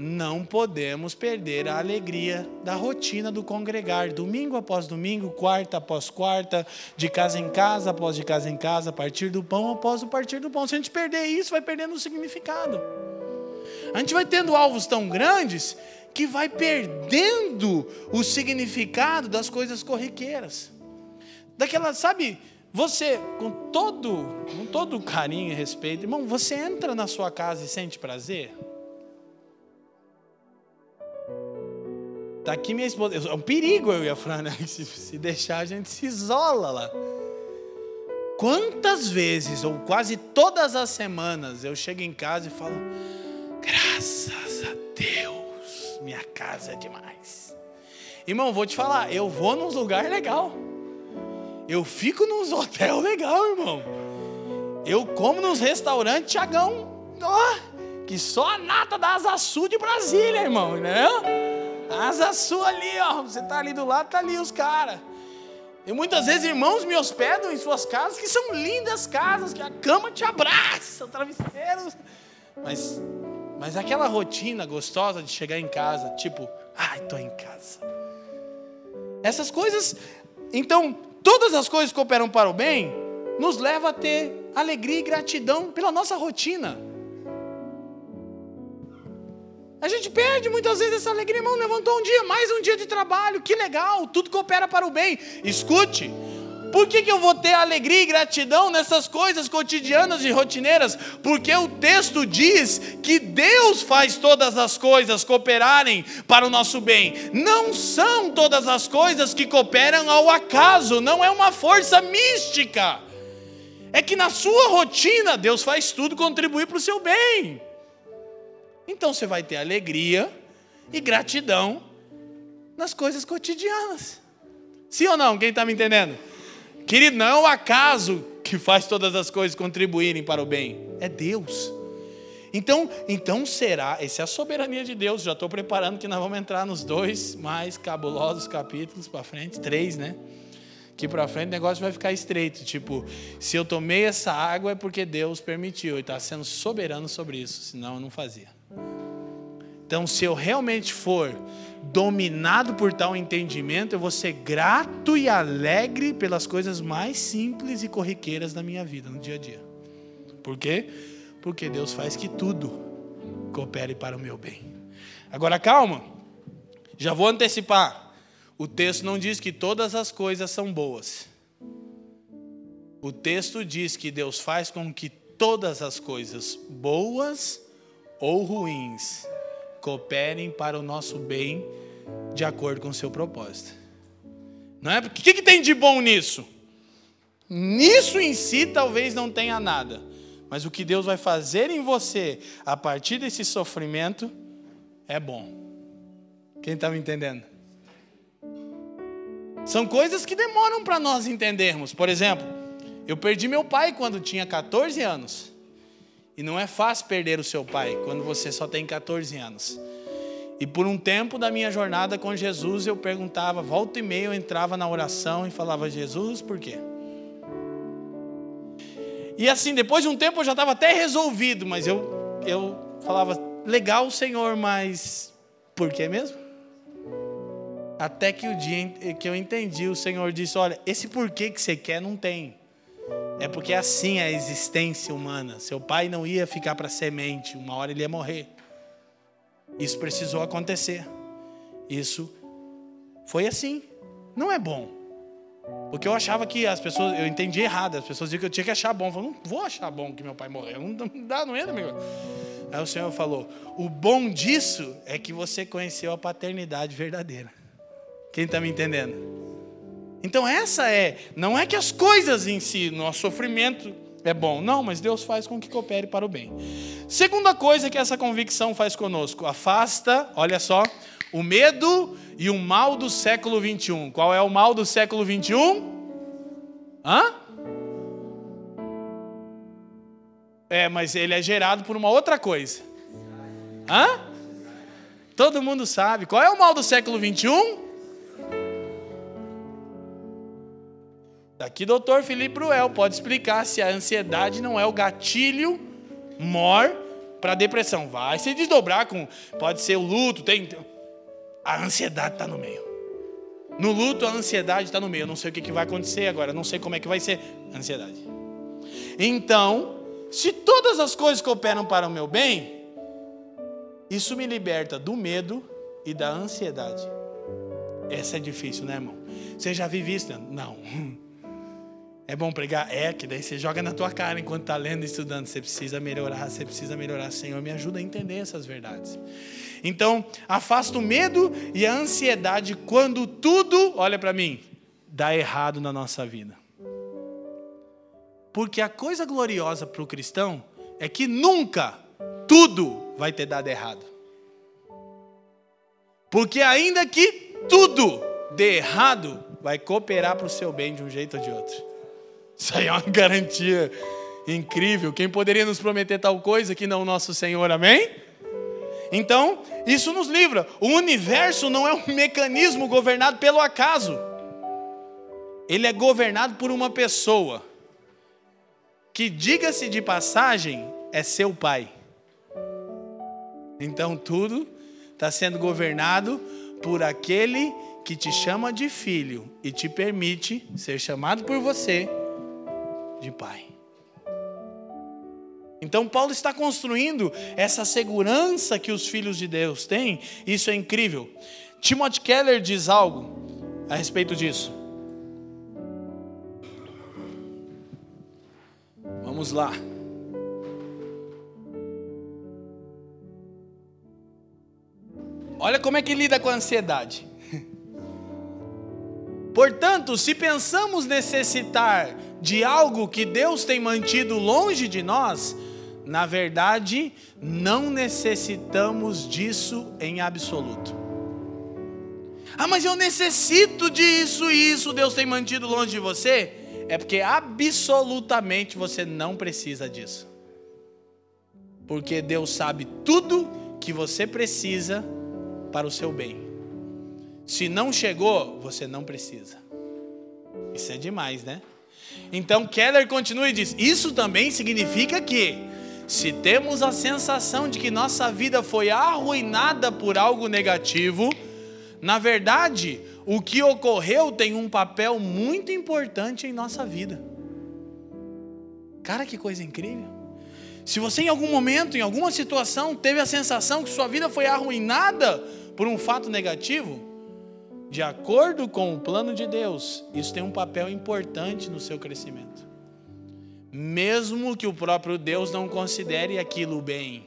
não podemos perder a alegria da rotina do congregar, domingo após domingo, quarta após quarta, de casa em casa após de casa em casa, partir do pão após o partir do pão. Se a gente perder isso, vai perdendo o significado. A gente vai tendo alvos tão grandes que vai perdendo o significado das coisas corriqueiras. Daquela, sabe, você, com todo, com todo carinho e respeito, irmão, você entra na sua casa e sente prazer? Está aqui minha esposa. É um perigo eu e a Fran, né? [LAUGHS] Se, se deixar, a gente se isola lá. Quantas vezes, ou quase todas as semanas, eu chego em casa e falo: graças a Deus, minha casa é demais. Irmão, vou te falar, eu vou num lugar legal. Eu fico nos hotel [LAUGHS] legal, irmão. Eu como nos restaurantes Tiagão. Oh, que só a nata da Asa Sul de Brasília, irmão, né? Asa Sul ali, ó. Você tá ali do lado, tá ali os caras. E muitas vezes irmãos me hospedam em suas casas, que são lindas casas, que a cama te abraça, o travesseiro. Mas, mas aquela rotina gostosa de chegar em casa, tipo, ai, tô em casa. Essas coisas, então, todas as coisas que cooperam para o bem, nos leva a ter alegria e gratidão pela nossa rotina. A gente perde muitas vezes essa alegria, irmão. Levantou um dia, mais um dia de trabalho, que legal, tudo coopera para o bem. Escute, por que, que eu vou ter alegria e gratidão nessas coisas cotidianas e rotineiras? Porque o texto diz que Deus faz todas as coisas cooperarem para o nosso bem. Não são todas as coisas que cooperam ao acaso, não é uma força mística. É que na sua rotina Deus faz tudo contribuir para o seu bem. Então você vai ter alegria e gratidão nas coisas cotidianas. Sim ou não? Quem está me entendendo? Querido, não é o acaso que faz todas as coisas contribuírem para o bem, é Deus. Então, então será, essa é a soberania de Deus. Já estou preparando que nós vamos entrar nos dois mais cabulosos capítulos para frente, três, né? Que para frente o negócio vai ficar estreito. Tipo, se eu tomei essa água é porque Deus permitiu e está sendo soberano sobre isso, senão eu não fazia. Então, se eu realmente for dominado por tal entendimento, eu vou ser grato e alegre pelas coisas mais simples e corriqueiras da minha vida, no dia a dia. Por quê? Porque Deus faz que tudo coopere para o meu bem. Agora, calma, já vou antecipar. O texto não diz que todas as coisas são boas. O texto diz que Deus faz com que todas as coisas boas ou ruins cooperem para o nosso bem de acordo com o seu propósito. Não é? O que, que tem de bom nisso? Nisso em si talvez não tenha nada, mas o que Deus vai fazer em você a partir desse sofrimento é bom. Quem está me entendendo? São coisas que demoram para nós entendermos. Por exemplo, eu perdi meu pai quando tinha 14 anos. E não é fácil perder o seu pai quando você só tem 14 anos. E por um tempo da minha jornada com Jesus, eu perguntava, volta e meia eu entrava na oração e falava, Jesus, por quê? E assim, depois de um tempo eu já estava até resolvido, mas eu, eu falava, legal, Senhor, mas por quê mesmo? Até que o dia que eu entendi, o Senhor disse: Olha, esse porquê que você quer não tem. É porque assim é a existência humana. Seu pai não ia ficar para semente, uma hora ele ia morrer. Isso precisou acontecer. Isso foi assim. Não é bom. Porque eu achava que as pessoas, eu entendi errado, as pessoas diziam que eu tinha que achar bom. Eu falei, não vou achar bom que meu pai morreu. Não dá, não entra, meu. Aí o Senhor falou: o bom disso é que você conheceu a paternidade verdadeira. Quem está me entendendo? Então essa é, não é que as coisas em si, nosso sofrimento é bom, não, mas Deus faz com que coopere para o bem. Segunda coisa que essa convicção faz conosco, afasta, olha só, O medo e o mal do século 21. Qual é o mal do século 21? Hã? É, mas ele é gerado por uma outra coisa. Hã? Todo mundo sabe. Qual é o mal do século 21? Daqui, doutor Felipe Bruel pode explicar se a ansiedade não é o gatilho mor para depressão. Vai se desdobrar com. Pode ser o luto, tem. A ansiedade está no meio. No luto, a ansiedade está no meio. Eu não sei o que, que vai acontecer agora, não sei como é que vai ser. Ansiedade. Então, se todas as coisas cooperam para o meu bem, isso me liberta do medo e da ansiedade. Essa é difícil, né, irmão? Você já vive isso? Não. [LAUGHS] É bom pregar? É, que daí você joga na tua cara enquanto está lendo e estudando. Você precisa melhorar, você precisa melhorar. Senhor, me ajuda a entender essas verdades. Então, afasta o medo e a ansiedade quando tudo, olha para mim, dá errado na nossa vida. Porque a coisa gloriosa para o cristão é que nunca tudo vai ter dado errado. Porque ainda que tudo dê errado, vai cooperar para o seu bem de um jeito ou de outro. Isso aí é uma garantia incrível. Quem poderia nos prometer tal coisa que não o nosso Senhor, amém? Então, isso nos livra. O universo não é um mecanismo governado pelo acaso. Ele é governado por uma pessoa que, diga-se de passagem, é seu pai. Então, tudo está sendo governado por aquele que te chama de filho e te permite ser chamado por você de pai. Então, Paulo está construindo essa segurança que os filhos de Deus têm, isso é incrível. Timothy Keller diz algo a respeito disso. Vamos lá. Olha como é que lida com a ansiedade. Portanto, se pensamos necessitar de algo que Deus tem mantido longe de nós, na verdade, não necessitamos disso em absoluto. Ah, mas eu necessito disso e isso Deus tem mantido longe de você? É porque absolutamente você não precisa disso. Porque Deus sabe tudo que você precisa para o seu bem. Se não chegou, você não precisa. Isso é demais, né? Então Keller continua e diz: Isso também significa que, se temos a sensação de que nossa vida foi arruinada por algo negativo, na verdade, o que ocorreu tem um papel muito importante em nossa vida. Cara, que coisa incrível. Se você em algum momento, em alguma situação, teve a sensação que sua vida foi arruinada por um fato negativo, de acordo com o plano de Deus, isso tem um papel importante no seu crescimento. Mesmo que o próprio Deus não considere aquilo bem,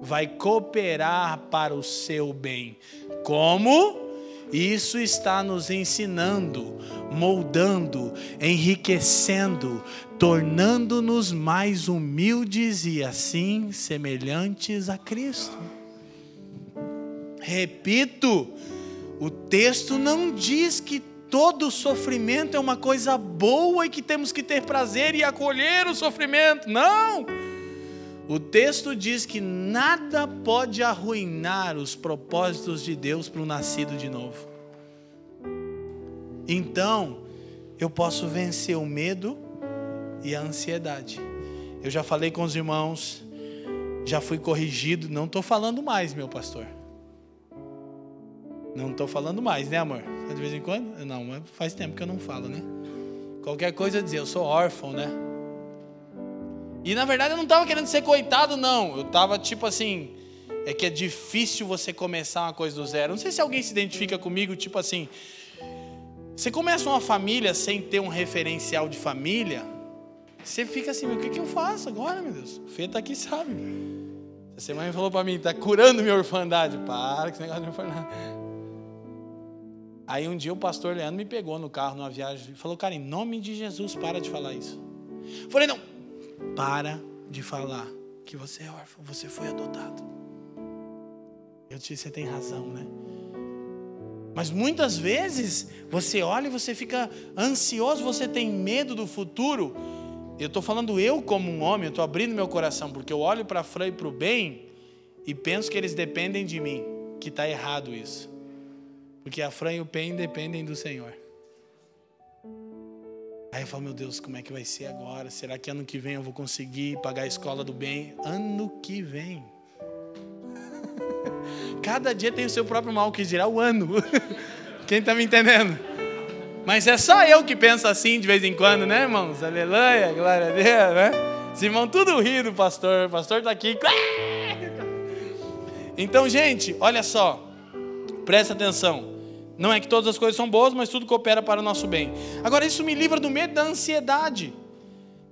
vai cooperar para o seu bem. Como? Isso está nos ensinando, moldando, enriquecendo, tornando-nos mais humildes e assim semelhantes a Cristo. Repito, o texto não diz que todo sofrimento é uma coisa boa e que temos que ter prazer e acolher o sofrimento. Não! O texto diz que nada pode arruinar os propósitos de Deus para o nascido de novo. Então, eu posso vencer o medo e a ansiedade. Eu já falei com os irmãos, já fui corrigido, não estou falando mais, meu pastor. Não estou falando mais, né, amor? De vez em quando? Não, mas faz tempo que eu não falo, né? Qualquer coisa dizer, eu sou órfão, né? E na verdade eu não estava querendo ser coitado, não. Eu estava tipo assim, é que é difícil você começar uma coisa do zero. Não sei se alguém se identifica comigo, tipo assim, você começa uma família sem ter um referencial de família, você fica assim, o que, que eu faço agora, meu Deus? O Fê está aqui, sabe? Essa semana falou para mim, está curando minha orfandade. Para com esse negócio de orfandade. Aí um dia o pastor Leandro me pegou no carro numa viagem e falou: Cara, em nome de Jesus, para de falar isso. Eu falei: Não, para de falar que você é órfão, você foi adotado. Eu disse, você tem razão, né? Mas muitas vezes você olha e você fica ansioso, você tem medo do futuro. Eu estou falando eu como um homem, eu estou abrindo meu coração, porque eu olho para a Fran e para o bem e penso que eles dependem de mim, que está errado isso. Porque a Fran e o bem dependem do Senhor. Aí eu falo, meu Deus, como é que vai ser agora? Será que ano que vem eu vou conseguir pagar a escola do bem? Ano que vem. [LAUGHS] Cada dia tem o seu próprio mal, que dirá o ano. [LAUGHS] Quem está me entendendo? Mas é só eu que penso assim de vez em quando, né, irmãos? Aleluia, glória a Deus, né? Os irmãos tudo rindo, pastor. O pastor está aqui. [LAUGHS] Então, gente, olha só. Presta atenção. Não é que todas as coisas são boas, mas tudo coopera para o nosso bem. Agora, isso me livra do medo da ansiedade.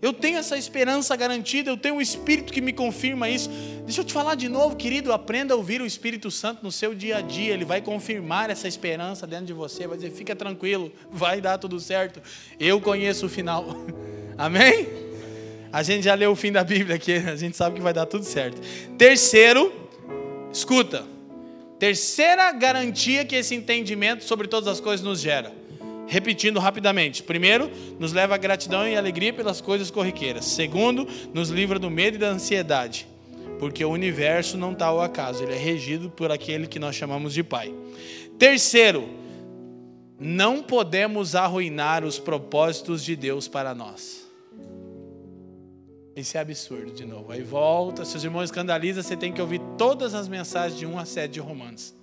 Eu tenho essa esperança garantida, eu tenho um Espírito que me confirma isso. Deixa eu te falar de novo, querido, aprenda a ouvir o Espírito Santo no seu dia a dia, ele vai confirmar essa esperança dentro de você, vai dizer: fica tranquilo, vai dar tudo certo. Eu conheço o final. [LAUGHS] Amém? A gente já leu o fim da Bíblia aqui, a gente sabe que vai dar tudo certo. Terceiro, escuta, terceira garantia que esse entendimento sobre todas as coisas nos gera Repetindo rapidamente. Primeiro, nos leva gratidão e alegria pelas coisas corriqueiras. Segundo, nos livra do medo e da ansiedade. Porque o universo não está ao acaso, ele é regido por aquele que nós chamamos de Pai. Terceiro, não podemos arruinar os propósitos de Deus para nós. Isso é absurdo de novo. Aí volta, se os irmãos escandalizam, você tem que ouvir todas as mensagens de 1 a 7 de Romanos.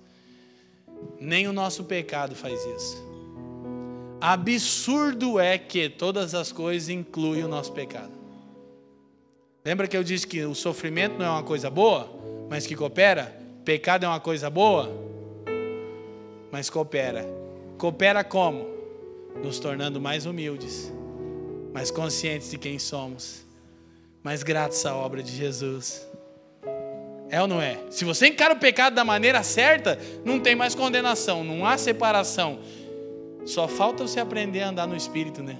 Nem o nosso pecado faz isso. Absurdo é que todas as coisas incluem o nosso pecado. Lembra que eu disse que o sofrimento não é uma coisa boa, mas que coopera? Pecado é uma coisa boa, mas coopera. Coopera como? Nos tornando mais humildes, mais conscientes de quem somos, mais gratos à obra de Jesus. É ou não é? Se você encara o pecado da maneira certa, não tem mais condenação, não há separação só falta você aprender a andar no espírito, né?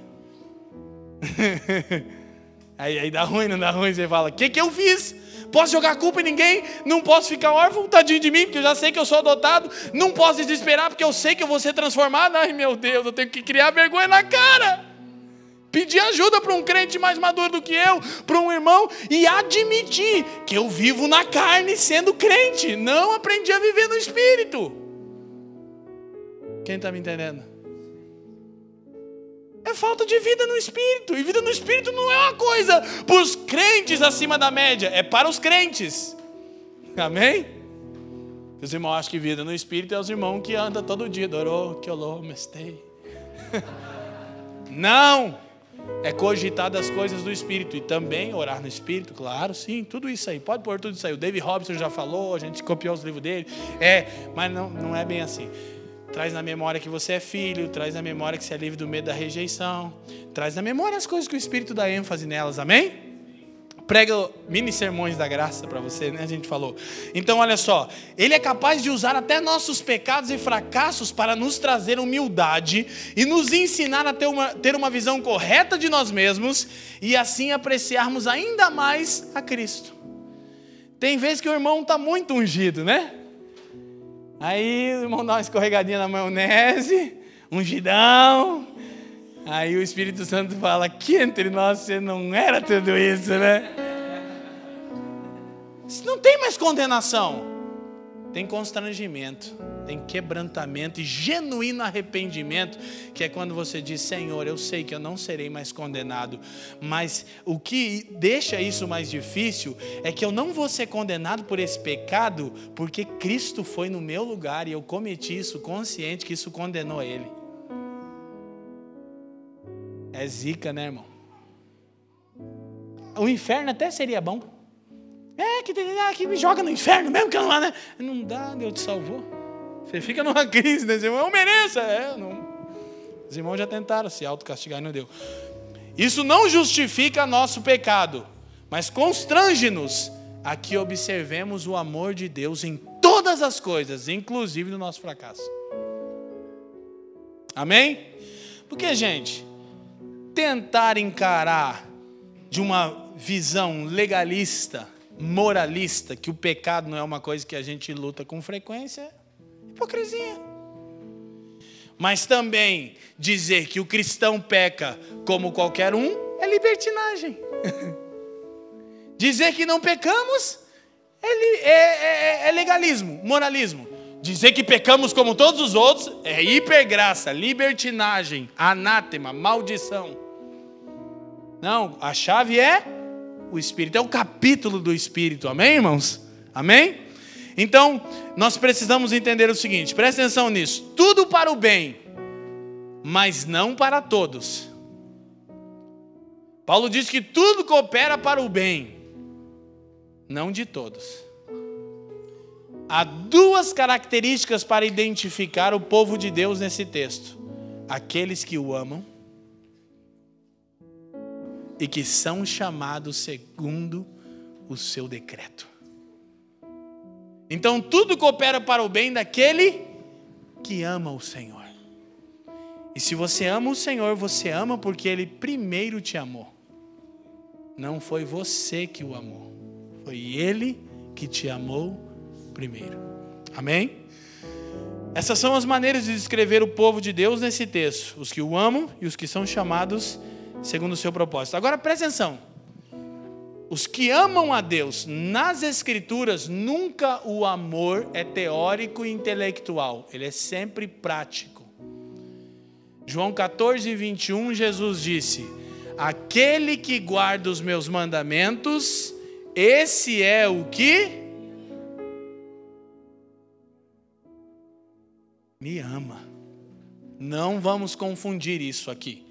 [LAUGHS] aí, aí dá ruim, não dá ruim. Você fala: O que, que eu fiz? Posso jogar culpa em ninguém? Não posso ficar órfão, tadinho de mim, porque eu já sei que eu sou adotado. Não posso desesperar, porque eu sei que eu vou ser transformado. Ai, meu Deus, eu tenho que criar vergonha na cara. Pedir ajuda para um crente mais maduro do que eu, para um irmão, e admitir que eu vivo na carne sendo crente. Não aprendi a viver no espírito. Quem está me entendendo? É falta de vida no espírito. E vida no espírito não é uma coisa para os crentes acima da média, é para os crentes. Amém? Os irmãos acham que vida no espírito é os irmãos que andam todo dia, dorou, que olô, mestei. [LAUGHS] Não! É cogitar das coisas do espírito e também orar no espírito, claro, sim, tudo isso aí. Pode pôr tudo isso aí. O David Robson já falou, a gente copiou os livros dele. É, mas não, não é bem assim. Traz na memória que você é filho, traz na memória que você é livre do medo da rejeição, traz na memória as coisas que o Espírito dá ênfase nelas, amém? Prega mini sermões da graça para você, né? A gente falou. Então, olha só, ele é capaz de usar até nossos pecados e fracassos para nos trazer humildade e nos ensinar a ter uma, ter uma visão correta de nós mesmos e assim apreciarmos ainda mais a Cristo. Tem vezes que o irmão está muito ungido, né? Aí o irmão dá uma escorregadinha na maionese, ungidão. Aí o Espírito Santo fala: que entre nós você não era tudo isso, né? Não tem mais condenação, tem constrangimento tem quebrantamento e genuíno arrependimento, que é quando você diz: Senhor, eu sei que eu não serei mais condenado, mas o que deixa isso mais difícil é que eu não vou ser condenado por esse pecado, porque Cristo foi no meu lugar e eu cometi isso consciente que isso condenou ele. É zica, né, irmão? O inferno até seria bom. É, que, ah, que me joga no inferno mesmo que eu não né? Não dá, Deus te salvou. Você fica numa [LAUGHS] crise, né? Eu mereço. É, não. Os irmãos já tentaram se autocastigar e não deu. Isso não justifica nosso pecado, mas constrange-nos a que observemos o amor de Deus em todas as coisas, inclusive no nosso fracasso. Amém? Porque, gente, tentar encarar de uma visão legalista moralista, que o pecado não é uma coisa que a gente luta com frequência, é hipocrisia. Mas também dizer que o cristão peca como qualquer um é libertinagem. [LAUGHS] dizer que não pecamos é, é, é, é legalismo, moralismo. Dizer que pecamos como todos os outros é hipergraça, libertinagem, anátema, maldição. Não, a chave é o Espírito, é o capítulo do Espírito, amém, irmãos? Amém? Então, nós precisamos entender o seguinte, presta atenção nisso: tudo para o bem, mas não para todos. Paulo diz que tudo coopera para o bem, não de todos. Há duas características para identificar o povo de Deus nesse texto: aqueles que o amam e que são chamados segundo o seu decreto. Então tudo coopera para o bem daquele que ama o Senhor. E se você ama o Senhor, você ama porque ele primeiro te amou. Não foi você que o amou, foi ele que te amou primeiro. Amém? Essas são as maneiras de descrever o povo de Deus nesse texto: os que o amam e os que são chamados segundo o seu propósito. Agora preste atenção. Os que amam a Deus, nas Escrituras, nunca o amor é teórico e intelectual, ele é sempre prático. João 14, 21, Jesus disse: Aquele que guarda os meus mandamentos, esse é o que me ama. Não vamos confundir isso aqui.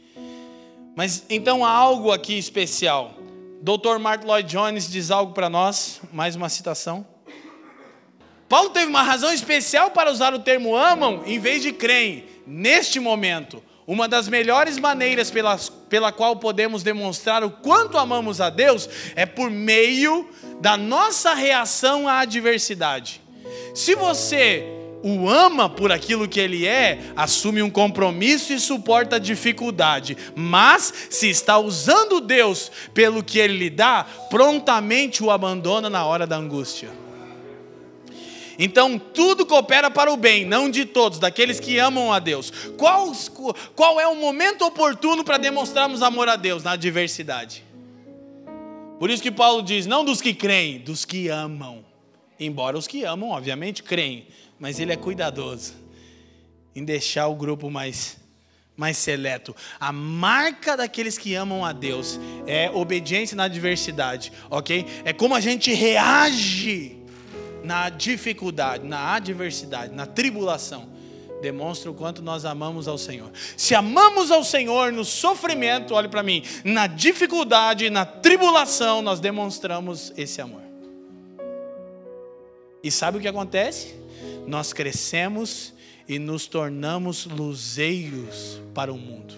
Mas então há algo aqui especial. Dr. Mark Lloyd Jones diz algo para nós, mais uma citação. Paulo teve uma razão especial para usar o termo amam em vez de creem, neste momento. Uma das melhores maneiras pela, pela qual podemos demonstrar o quanto amamos a Deus é por meio da nossa reação à adversidade. Se você o ama por aquilo que ele é, assume um compromisso e suporta a dificuldade. Mas, se está usando Deus pelo que ele lhe dá, prontamente o abandona na hora da angústia. Então, tudo coopera para o bem, não de todos, daqueles que amam a Deus. Qual, qual é o momento oportuno para demonstrarmos amor a Deus? Na adversidade. Por isso que Paulo diz: não dos que creem, dos que amam. Embora os que amam, obviamente, creem mas ele é cuidadoso em deixar o grupo mais mais seleto. A marca daqueles que amam a Deus é obediência na adversidade, ok? É como a gente reage na dificuldade, na adversidade, na tribulação. Demonstra o quanto nós amamos ao Senhor. Se amamos ao Senhor no sofrimento, olhe para mim, na dificuldade, na tribulação, nós demonstramos esse amor. E sabe o que acontece? Nós crescemos e nos tornamos luzeiros para o mundo.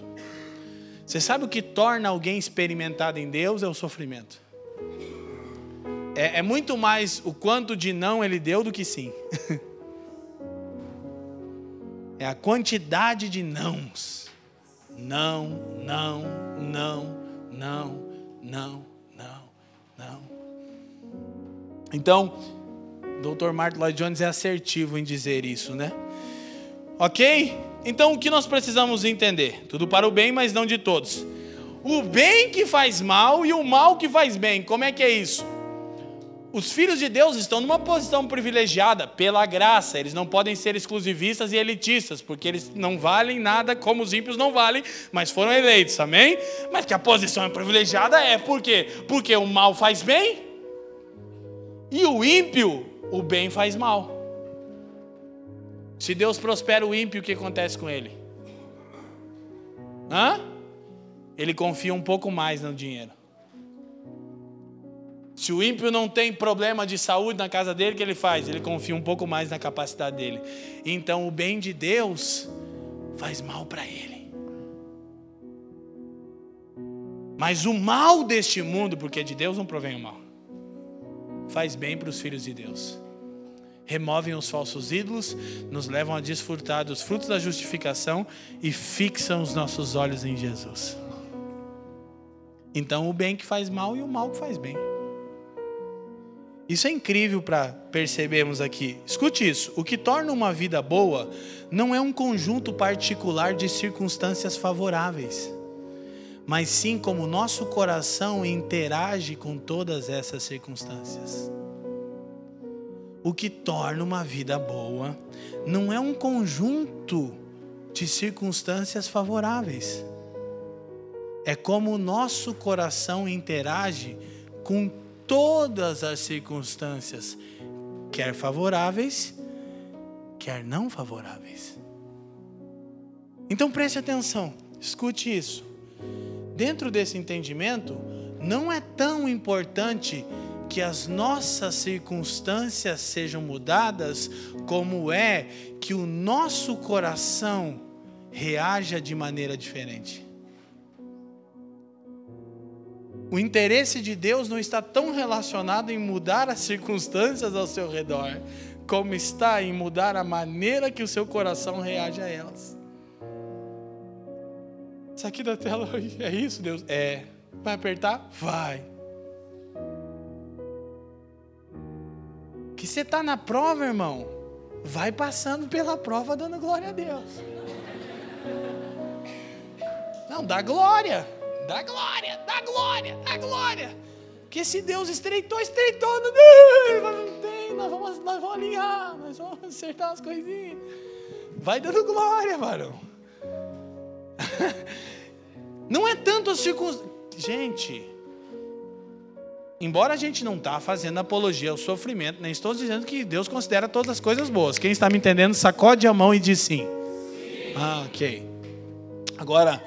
Você sabe o que torna alguém experimentado em Deus? É o sofrimento. É, é muito mais o quanto de não ele deu do que sim. [LAUGHS] é a quantidade de nãos. Não, não, não, não, não, não, não. Então, Dr. Martin Lloyd Jones é assertivo em dizer isso, né? Ok? Então o que nós precisamos entender? Tudo para o bem, mas não de todos. O bem que faz mal e o mal que faz bem. Como é que é isso? Os filhos de Deus estão numa posição privilegiada pela graça. Eles não podem ser exclusivistas e elitistas, porque eles não valem nada como os ímpios não valem, mas foram eleitos, amém? Mas que a posição é privilegiada é por quê? Porque o mal faz bem e o ímpio o bem faz mal. Se Deus prospera o ímpio, o que acontece com ele? Hã? Ele confia um pouco mais no dinheiro. Se o ímpio não tem problema de saúde na casa dele, o que ele faz? Ele confia um pouco mais na capacidade dele. Então o bem de Deus faz mal para ele. Mas o mal deste mundo, porque de Deus não provém o mal, faz bem para os filhos de Deus removem os falsos ídolos, nos levam a desfrutar dos frutos da justificação e fixam os nossos olhos em Jesus. Então, o bem que faz mal e o mal que faz bem. Isso é incrível para percebermos aqui. Escute isso: o que torna uma vida boa não é um conjunto particular de circunstâncias favoráveis, mas sim como nosso coração interage com todas essas circunstâncias. O que torna uma vida boa não é um conjunto de circunstâncias favoráveis. É como o nosso coração interage com todas as circunstâncias, quer favoráveis, quer não favoráveis. Então preste atenção, escute isso. Dentro desse entendimento, não é tão importante que as nossas circunstâncias sejam mudadas, como é que o nosso coração reaja de maneira diferente. O interesse de Deus não está tão relacionado em mudar as circunstâncias ao seu redor, como está em mudar a maneira que o seu coração reage a elas. Isso aqui da tela é isso, Deus? É. Vai apertar? Vai. Que você está na prova, irmão, vai passando pela prova dando glória a Deus. Não, dá glória, dá glória, dá glória, dá glória. Que se Deus estreitou, estreitou, não tem, nós vamos, nós vamos alinhar, nós vamos acertar as coisinhas. Vai dando glória, varão. [LAUGHS] Não é tanto as circunstâncias. Gente, embora a gente não está fazendo apologia ao sofrimento, nem estou dizendo que Deus considera todas as coisas boas. Quem está me entendendo, sacode a mão e diz sim. sim. Ah, ok. Agora,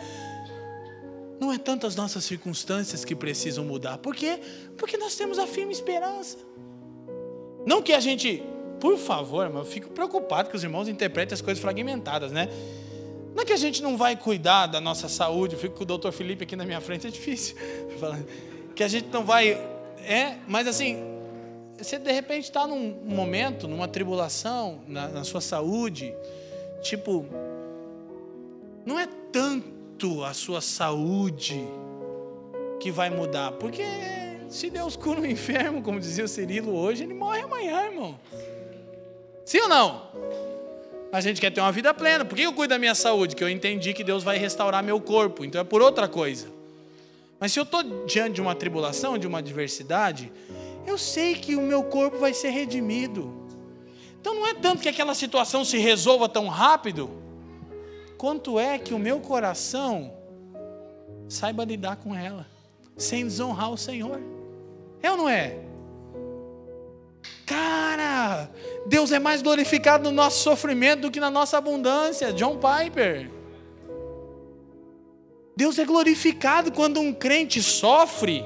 não é tanto as nossas circunstâncias que precisam mudar. Por quê? Porque nós temos a firme esperança. Não que a gente, por favor, eu fico preocupado que os irmãos interpretem as coisas fragmentadas, né? Não é que a gente não vai cuidar da nossa saúde, eu fico com o doutor Felipe aqui na minha frente, é difícil. [LAUGHS] Que a gente não vai é, mas assim, você de repente está num momento, numa tribulação, na, na sua saúde, tipo, não é tanto a sua saúde que vai mudar, porque se Deus cura o enfermo, como dizia o Cirilo hoje, ele morre amanhã, irmão. Sim ou não? A gente quer ter uma vida plena. Por que eu cuido da minha saúde? Que eu entendi que Deus vai restaurar meu corpo. Então é por outra coisa. Mas se eu estou diante de uma tribulação, de uma adversidade, eu sei que o meu corpo vai ser redimido. Então não é tanto que aquela situação se resolva tão rápido, quanto é que o meu coração saiba lidar com ela, sem desonrar o Senhor. É ou não é? Cara, Deus é mais glorificado no nosso sofrimento do que na nossa abundância. John Piper. Deus é glorificado quando um crente sofre,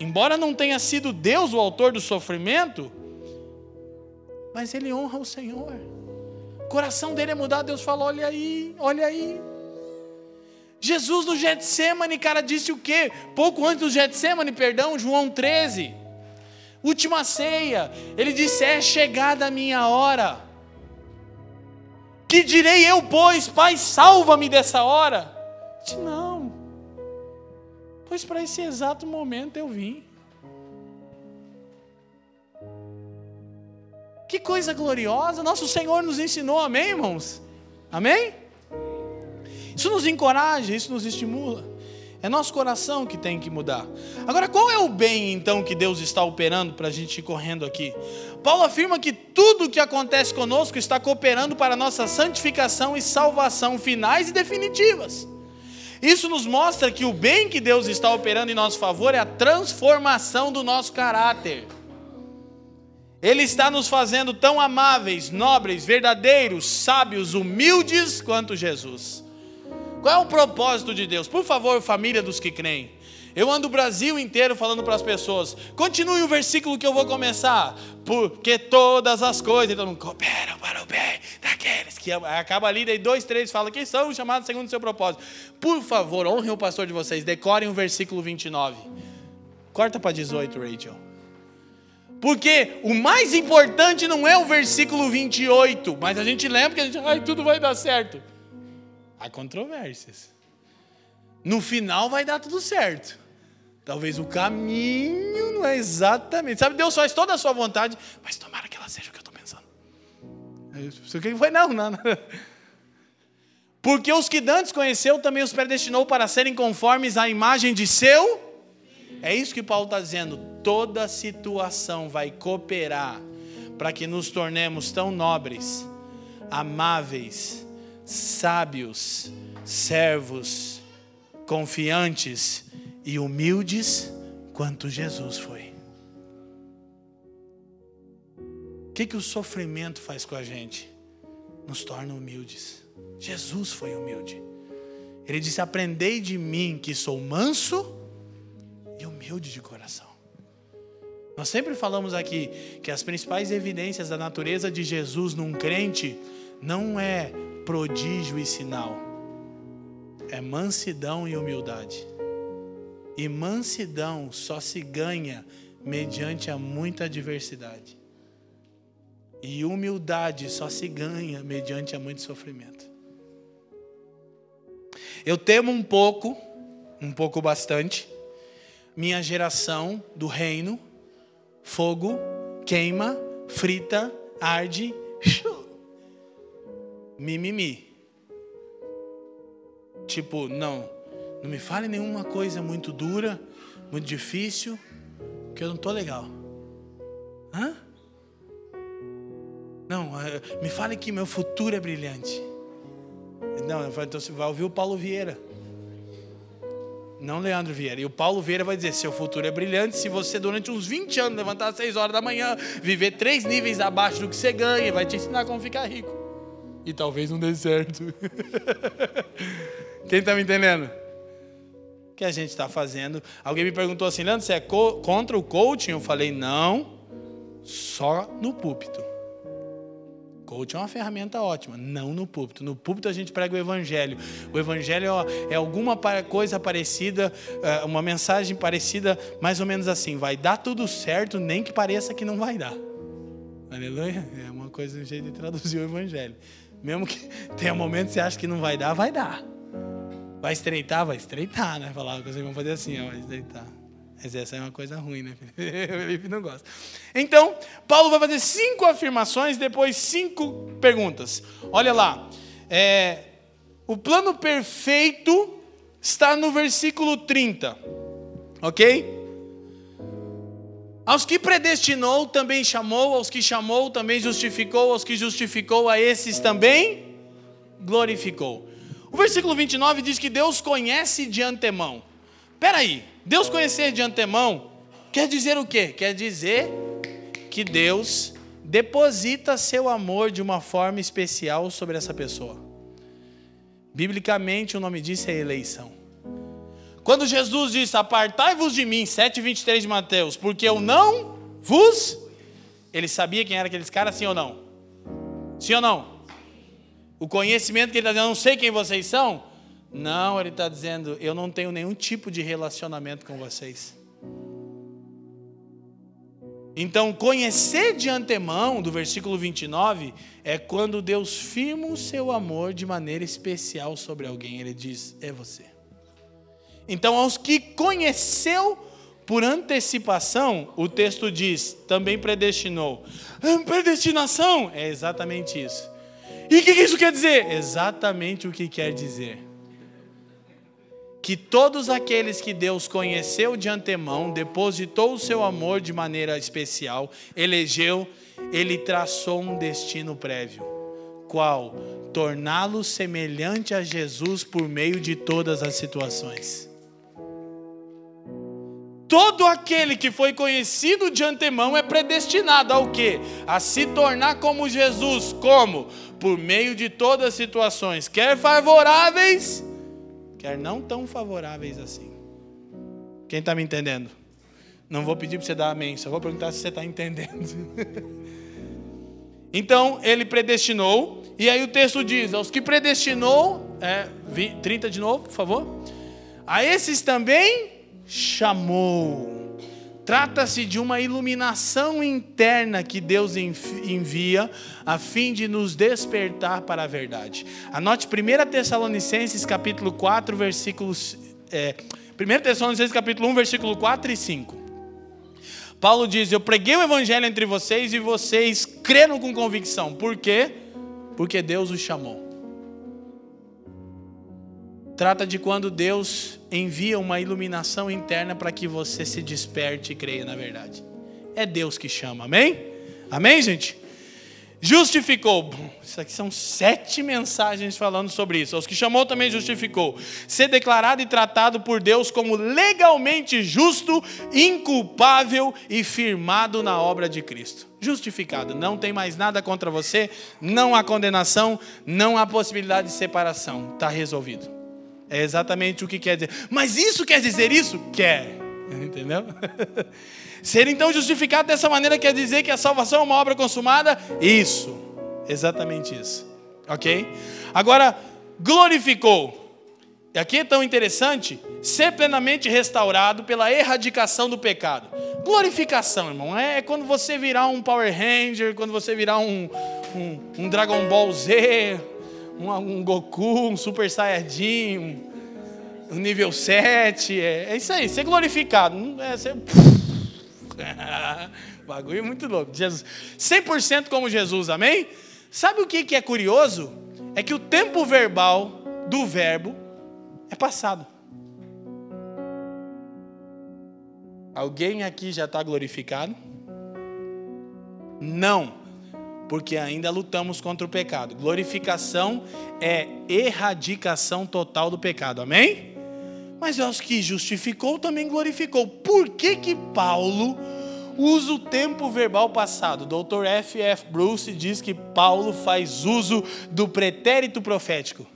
embora não tenha sido Deus o autor do sofrimento, mas ele honra o Senhor. O coração dele é mudado, Deus fala: olha aí, olha aí. Jesus no Getsemane, cara, disse o quê? Pouco antes do Getsemane, perdão, João 13. Última ceia, ele disse: É chegada a minha hora. Que direi eu, pois, Pai, salva-me dessa hora. Disse, não. Pois para esse exato momento eu vim. Que coisa gloriosa, nosso Senhor nos ensinou, amém, irmãos? Amém? Isso nos encoraja, isso nos estimula. É nosso coração que tem que mudar. Agora, qual é o bem então que Deus está operando para a gente ir correndo aqui? Paulo afirma que tudo o que acontece conosco está cooperando para a nossa santificação e salvação finais e definitivas. Isso nos mostra que o bem que Deus está operando em nosso favor é a transformação do nosso caráter. Ele está nos fazendo tão amáveis, nobres, verdadeiros, sábios, humildes quanto Jesus. Qual é o propósito de Deus? Por favor, família dos que creem. Eu ando o Brasil inteiro falando para as pessoas. Continue o versículo que eu vou começar. Porque todas as coisas então, cooperam para o bem daqueles que acaba ali, daí dois, três fala que são chamados segundo o seu propósito. Por favor, honrem o pastor de vocês, decorem o versículo 29. Corta para 18, Rachel. Porque o mais importante não é o versículo 28, mas a gente lembra que a gente, ai, tudo vai dar certo. Há controvérsias. No final vai dar tudo certo. Talvez o caminho não é exatamente. Sabe, Deus faz toda a sua vontade, mas tomara que ela seja o que eu estou pensando. O que foi? Não, não. Porque os que dantes conheceu também os predestinou para serem conformes à imagem de seu. É isso que Paulo está dizendo. Toda situação vai cooperar para que nos tornemos tão nobres, amáveis, sábios, servos, confiantes e humildes quanto Jesus foi. O que, que o sofrimento faz com a gente? Nos torna humildes. Jesus foi humilde. Ele disse: Aprendei de mim, que sou manso e humilde de coração. Nós sempre falamos aqui que as principais evidências da natureza de Jesus num crente não é prodígio e sinal, é mansidão e humildade. E mansidão só se ganha mediante a muita adversidade. E humildade só se ganha mediante a muito sofrimento. Eu temo um pouco, um pouco bastante, minha geração do reino, fogo, queima, frita, arde, mimimi. Tipo, não, não me fale nenhuma coisa muito dura, muito difícil, que eu não estou legal. Hã? Não, eh, me fale que meu futuro é brilhante. Não, então você vai ouvir o Paulo Vieira. Não Leandro Vieira. E o Paulo Vieira vai dizer: seu futuro é brilhante se você, durante uns 20 anos, levantar às 6 horas da manhã, viver três níveis abaixo do que você ganha, vai te ensinar como ficar rico. E talvez um deserto. [LAUGHS] Quem está me entendendo? Que a gente está fazendo. Alguém me perguntou assim, Leandro, você é contra o coaching? Eu falei, não, só no púlpito. Coaching é uma ferramenta ótima, não no púlpito. No púlpito a gente prega o evangelho. O evangelho é alguma coisa parecida, é, uma mensagem parecida, mais ou menos assim: vai dar tudo certo, nem que pareça que não vai dar. Aleluia? É uma coisa, um jeito de traduzir o evangelho. Mesmo que [LAUGHS] tenha momentos que você acha que não vai dar, vai dar. Vai estreitar? Vai estreitar, né? Falar que vocês vão fazer assim, ó, vai estreitar. Mas essa é uma coisa ruim, né? [LAUGHS] O Felipe não gosta. Então, Paulo vai fazer cinco afirmações, depois cinco perguntas. Olha lá. É, o plano perfeito está no versículo 30. Ok? Aos que predestinou, também chamou, aos que chamou, também justificou, aos que justificou, a esses também glorificou. O versículo 29 diz que Deus conhece de antemão. Espera aí, Deus conhecer de antemão quer dizer o quê? Quer dizer que Deus deposita seu amor de uma forma especial sobre essa pessoa. Biblicamente, o nome disso é eleição. Quando Jesus disse: Apartai-vos de mim, 7,23 de Mateus, porque eu não vos. Ele sabia quem era aqueles caras, sim ou não? Sim ou não? O conhecimento que ele está dizendo, eu não sei quem vocês são. Não, ele está dizendo, eu não tenho nenhum tipo de relacionamento com vocês. Então, conhecer de antemão, do versículo 29, é quando Deus firma o seu amor de maneira especial sobre alguém. Ele diz: é você. Então, aos que conheceu por antecipação, o texto diz: também predestinou. Predestinação é exatamente isso. E o que, que isso quer dizer? Exatamente o que quer dizer. Que todos aqueles que Deus conheceu de antemão, depositou o seu amor de maneira especial, elegeu, ele traçou um destino prévio. Qual? Torná-lo semelhante a Jesus por meio de todas as situações todo aquele que foi conhecido de antemão é predestinado ao quê? A se tornar como Jesus, como? Por meio de todas as situações, quer favoráveis, quer não tão favoráveis assim. Quem está me entendendo? Não vou pedir para você dar amém, só vou perguntar se você está entendendo. [LAUGHS] então, ele predestinou, e aí o texto diz: aos que predestinou, é, 30 de novo, por favor. A esses também chamou. Trata-se de uma iluminação interna que Deus envia a fim de nos despertar para a verdade. Anote 1 Tessalonicenses capítulo 4, versículos é, 1 Tessalonicenses capítulo 1, versículo 4 e 5. Paulo diz: Eu preguei o evangelho entre vocês e vocês creram com convicção. Por quê? Porque Deus os chamou. Trata de quando Deus envia uma iluminação interna para que você se desperte e creia na verdade. É Deus que chama, amém? Amém, gente? Justificou. Isso aqui são sete mensagens falando sobre isso. Os que chamou também justificou. Ser declarado e tratado por Deus como legalmente justo, inculpável e firmado na obra de Cristo. Justificado. Não tem mais nada contra você, não há condenação, não há possibilidade de separação. Está resolvido. É exatamente o que quer dizer. Mas isso quer dizer isso? Quer. [LAUGHS] Entendeu? [LAUGHS] Ser então justificado dessa maneira quer dizer que a salvação é uma obra consumada? Isso, exatamente isso. Ok? Agora, glorificou. E aqui é tão interessante ser plenamente restaurado pela erradicação do pecado. Glorificação, irmão, é quando você virar um Power Ranger, quando você virar um, um, um Dragon Ball Z, um, um, Goku, um Super Saiyajin, um, um nível 7. É, é, isso aí, ser glorificado. É, ser, [LAUGHS] Bagulho muito louco. Jesus, 100% como Jesus, amém? Sabe o que é curioso? É que o tempo verbal do verbo é passado. Alguém aqui já está glorificado? Não, porque ainda lutamos contra o pecado. Glorificação é erradicação total do pecado, amém? mas aos que justificou também glorificou. Por que que Paulo usa o tempo verbal passado? Dr. F. F. Bruce diz que Paulo faz uso do pretérito profético.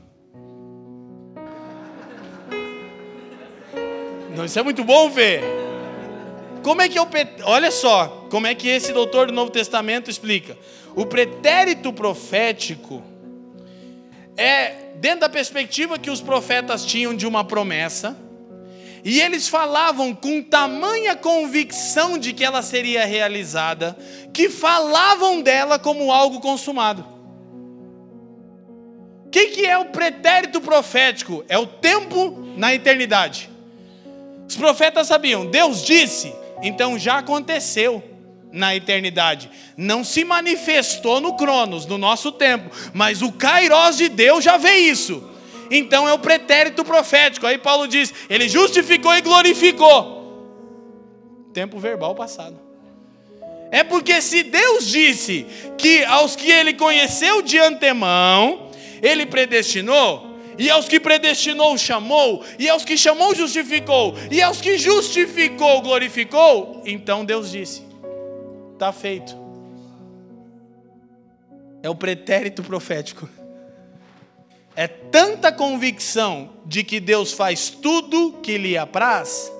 Não, isso é muito bom ver. Como é que é o olha só, como é que esse doutor do Novo Testamento explica? O pretérito profético é dentro da perspectiva que os profetas tinham de uma promessa, e eles falavam com tamanha convicção de que ela seria realizada, que falavam dela como algo consumado. O que, que é o pretérito profético? É o tempo na eternidade. Os profetas sabiam, Deus disse, então já aconteceu na eternidade. Não se manifestou no Cronos, no nosso tempo, mas o Kairos de Deus já vê isso. Então é o pretérito profético. Aí Paulo diz: ele justificou e glorificou. Tempo verbal passado. É porque se Deus disse que aos que ele conheceu de antemão, ele predestinou, e aos que predestinou chamou, e aos que chamou justificou, e aos que justificou glorificou, então Deus disse: Está feito. É o pretérito profético. É tanta convicção de que Deus faz tudo que lhe apraz,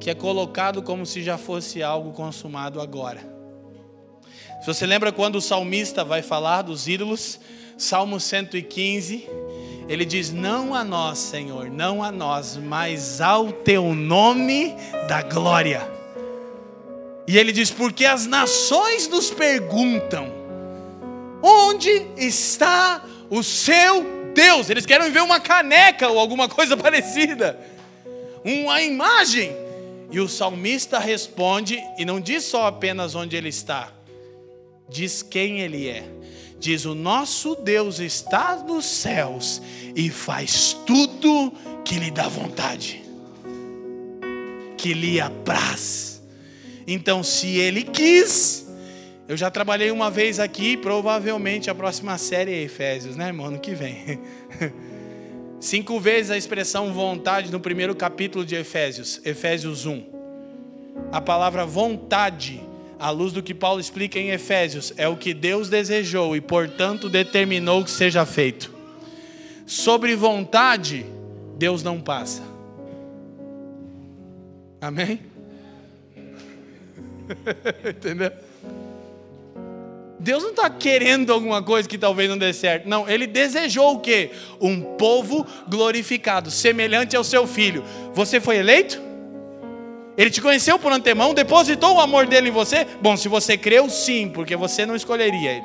que é colocado como se já fosse algo consumado agora. Se você lembra quando o salmista vai falar dos ídolos, Salmo 115, ele diz: Não a nós, Senhor, não a nós, mas ao teu nome da glória. E ele diz: Porque as nações nos perguntam: Onde está o seu Deus? Eles querem ver uma caneca ou alguma coisa [LAUGHS] parecida, uma imagem. E o salmista responde, e não diz só apenas onde ele está, diz quem ele é. Diz: O nosso Deus está nos céus e faz tudo que lhe dá vontade, que lhe apraz. Então, se ele quis, eu já trabalhei uma vez aqui, provavelmente a próxima série é Efésios, né, irmão? Ano que vem. [LAUGHS] Cinco vezes a expressão vontade no primeiro capítulo de Efésios, Efésios 1. A palavra vontade, à luz do que Paulo explica em Efésios, é o que Deus desejou e, portanto, determinou que seja feito. Sobre vontade, Deus não passa. Amém? [LAUGHS] Entendeu? Deus não está querendo alguma coisa que talvez não dê certo. Não, ele desejou o quê? Um povo glorificado, semelhante ao seu filho. Você foi eleito? Ele te conheceu por antemão, depositou o amor dele em você? Bom, se você creu, sim, porque você não escolheria ele.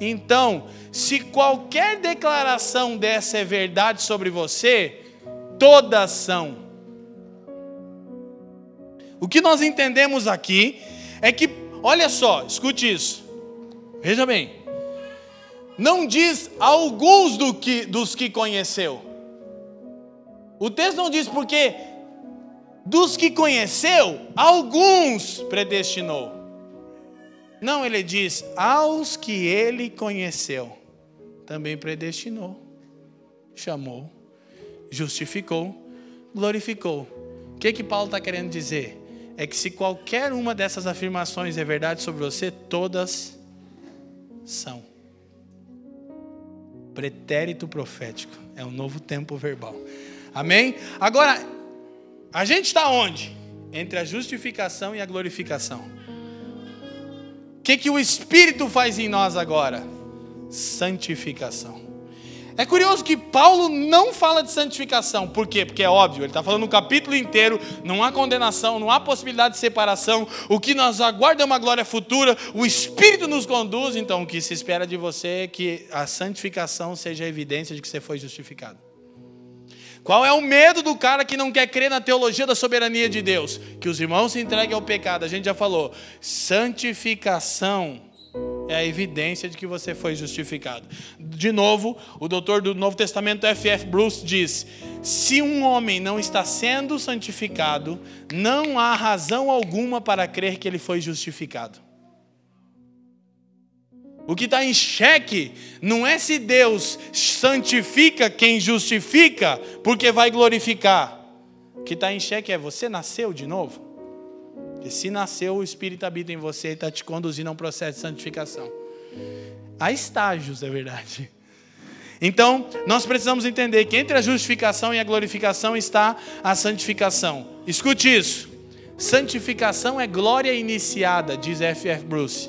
Então, se qualquer declaração dessa é verdade sobre você, todas são. O que nós entendemos aqui é que, olha só, escute isso. Veja bem. Não diz alguns do que, dos que conheceu. O texto não diz porque dos que conheceu, alguns predestinou. Não, ele diz aos que ele conheceu, também predestinou, chamou, justificou, glorificou. O que que Paulo está querendo dizer? É que se qualquer uma dessas afirmações é verdade sobre você, todas são. Pretérito profético é um novo tempo verbal. Amém? Agora, a gente está onde? Entre a justificação e a glorificação. O que, que o Espírito faz em nós agora? Santificação. É curioso que Paulo não fala de santificação. Por quê? Porque é óbvio, ele está falando um capítulo inteiro, não há condenação, não há possibilidade de separação. O que nós aguarda é uma glória futura, o Espírito nos conduz, então o que se espera de você é que a santificação seja a evidência de que você foi justificado. Qual é o medo do cara que não quer crer na teologia da soberania de Deus? Que os irmãos se entreguem ao pecado. A gente já falou. Santificação é a evidência de que você foi justificado. De novo, o doutor do Novo Testamento, F.F. Bruce, diz: se um homem não está sendo santificado, não há razão alguma para crer que ele foi justificado. O que está em xeque não é se Deus santifica quem justifica, porque vai glorificar. O que está em xeque é você nasceu de novo. E se nasceu, o Espírito habita em você e está te conduzindo a um processo de santificação. Há estágios, é verdade. Então, nós precisamos entender que entre a justificação e a glorificação está a santificação. Escute isso. Santificação é glória iniciada, diz F.F. Bruce.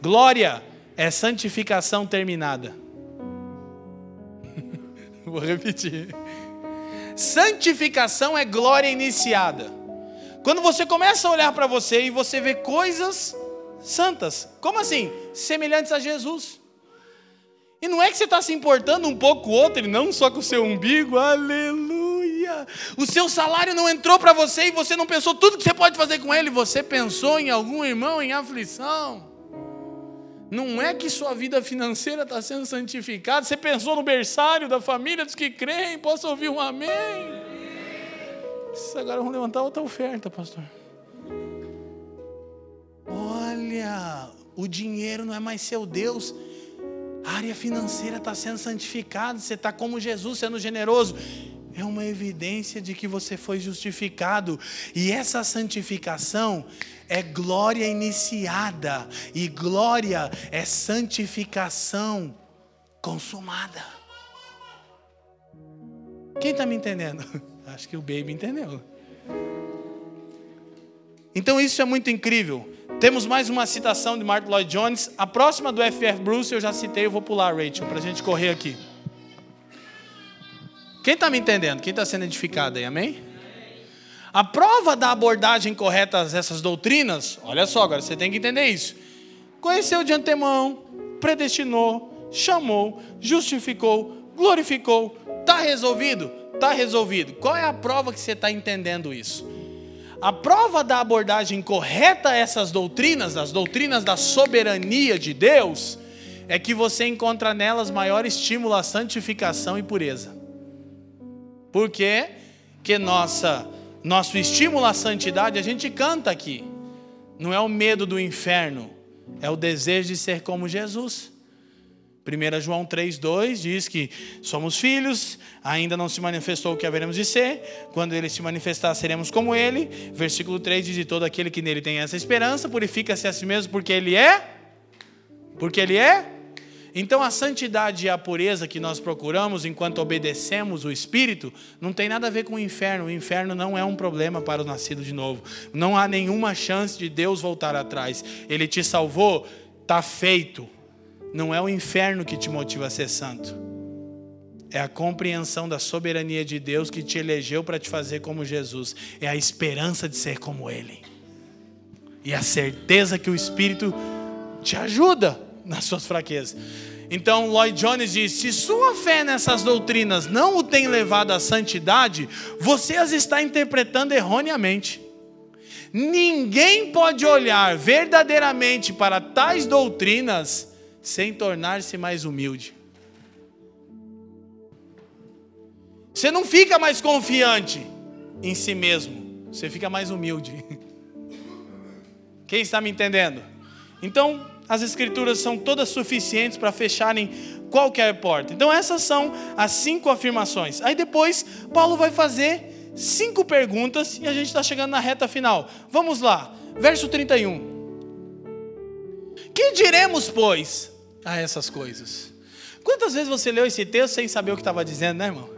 Glória é santificação terminada. [LAUGHS] Vou repetir. Santificação é glória iniciada. Quando você começa a olhar para você e você vê coisas santas, como assim? Semelhantes a Jesus. E não é que você está se importando um pouco com o outro, não só com o seu umbigo, aleluia. O seu salário não entrou para você e você não pensou tudo que você pode fazer com ele, você pensou em algum irmão em aflição. Não é que sua vida financeira está sendo santificada. Você pensou no berçário da família dos que creem? Posso ouvir um amém? Agora vamos levantar outra oferta, pastor. Olha, o dinheiro não é mais seu Deus. A área financeira está sendo santificada. Você está como Jesus, sendo generoso é uma evidência de que você foi justificado. E essa santificação é glória iniciada, e glória é santificação consumada. Quem está me entendendo? [LAUGHS] Acho que o baby entendeu. Então isso é muito incrível. Temos mais uma citação de Martin Lloyd Jones. A próxima do F.F. Bruce eu já citei, eu vou pular, Rachel, para a gente correr aqui. Quem está me entendendo? Quem está sendo edificado aí? Amém? A prova da abordagem correta dessas doutrinas, olha só, agora você tem que entender isso. Conheceu de antemão, predestinou, chamou, justificou, glorificou. Está resolvido? Está resolvido. Qual é a prova que você está entendendo isso? A prova da abordagem correta a essas doutrinas, as doutrinas da soberania de Deus, é que você encontra nelas maior estímulo à santificação e pureza. Por quê? Porque nossa, nosso estímulo à santidade, a gente canta aqui. Não é o medo do inferno, é o desejo de ser como Jesus. 1 João 3,2 diz que somos filhos, ainda não se manifestou o que haveremos de ser, quando ele se manifestar, seremos como ele. Versículo 3 diz: de todo aquele que nele tem essa esperança, purifica-se a si mesmo, porque ele é. Porque ele é então a santidade e a pureza que nós procuramos enquanto obedecemos o Espírito não tem nada a ver com o inferno. O inferno não é um problema para o nascido de novo. Não há nenhuma chance de Deus voltar atrás. Ele te salvou, está feito. Não é o inferno que te motiva a ser santo. É a compreensão da soberania de Deus que te elegeu para te fazer como Jesus. É a esperança de ser como Ele. E a certeza que o Espírito te ajuda nas suas fraquezas. Então, Lloyd Jones diz: se sua fé nessas doutrinas não o tem levado à santidade, você as está interpretando erroneamente. Ninguém pode olhar verdadeiramente para tais doutrinas sem tornar-se mais humilde. Você não fica mais confiante em si mesmo, você fica mais humilde. Quem está me entendendo? Então, as escrituras são todas suficientes para fecharem qualquer porta. Então, essas são as cinco afirmações. Aí depois, Paulo vai fazer cinco perguntas e a gente está chegando na reta final. Vamos lá, verso 31. Que diremos, pois, a essas coisas? Quantas vezes você leu esse texto sem saber o que estava dizendo, né, irmão?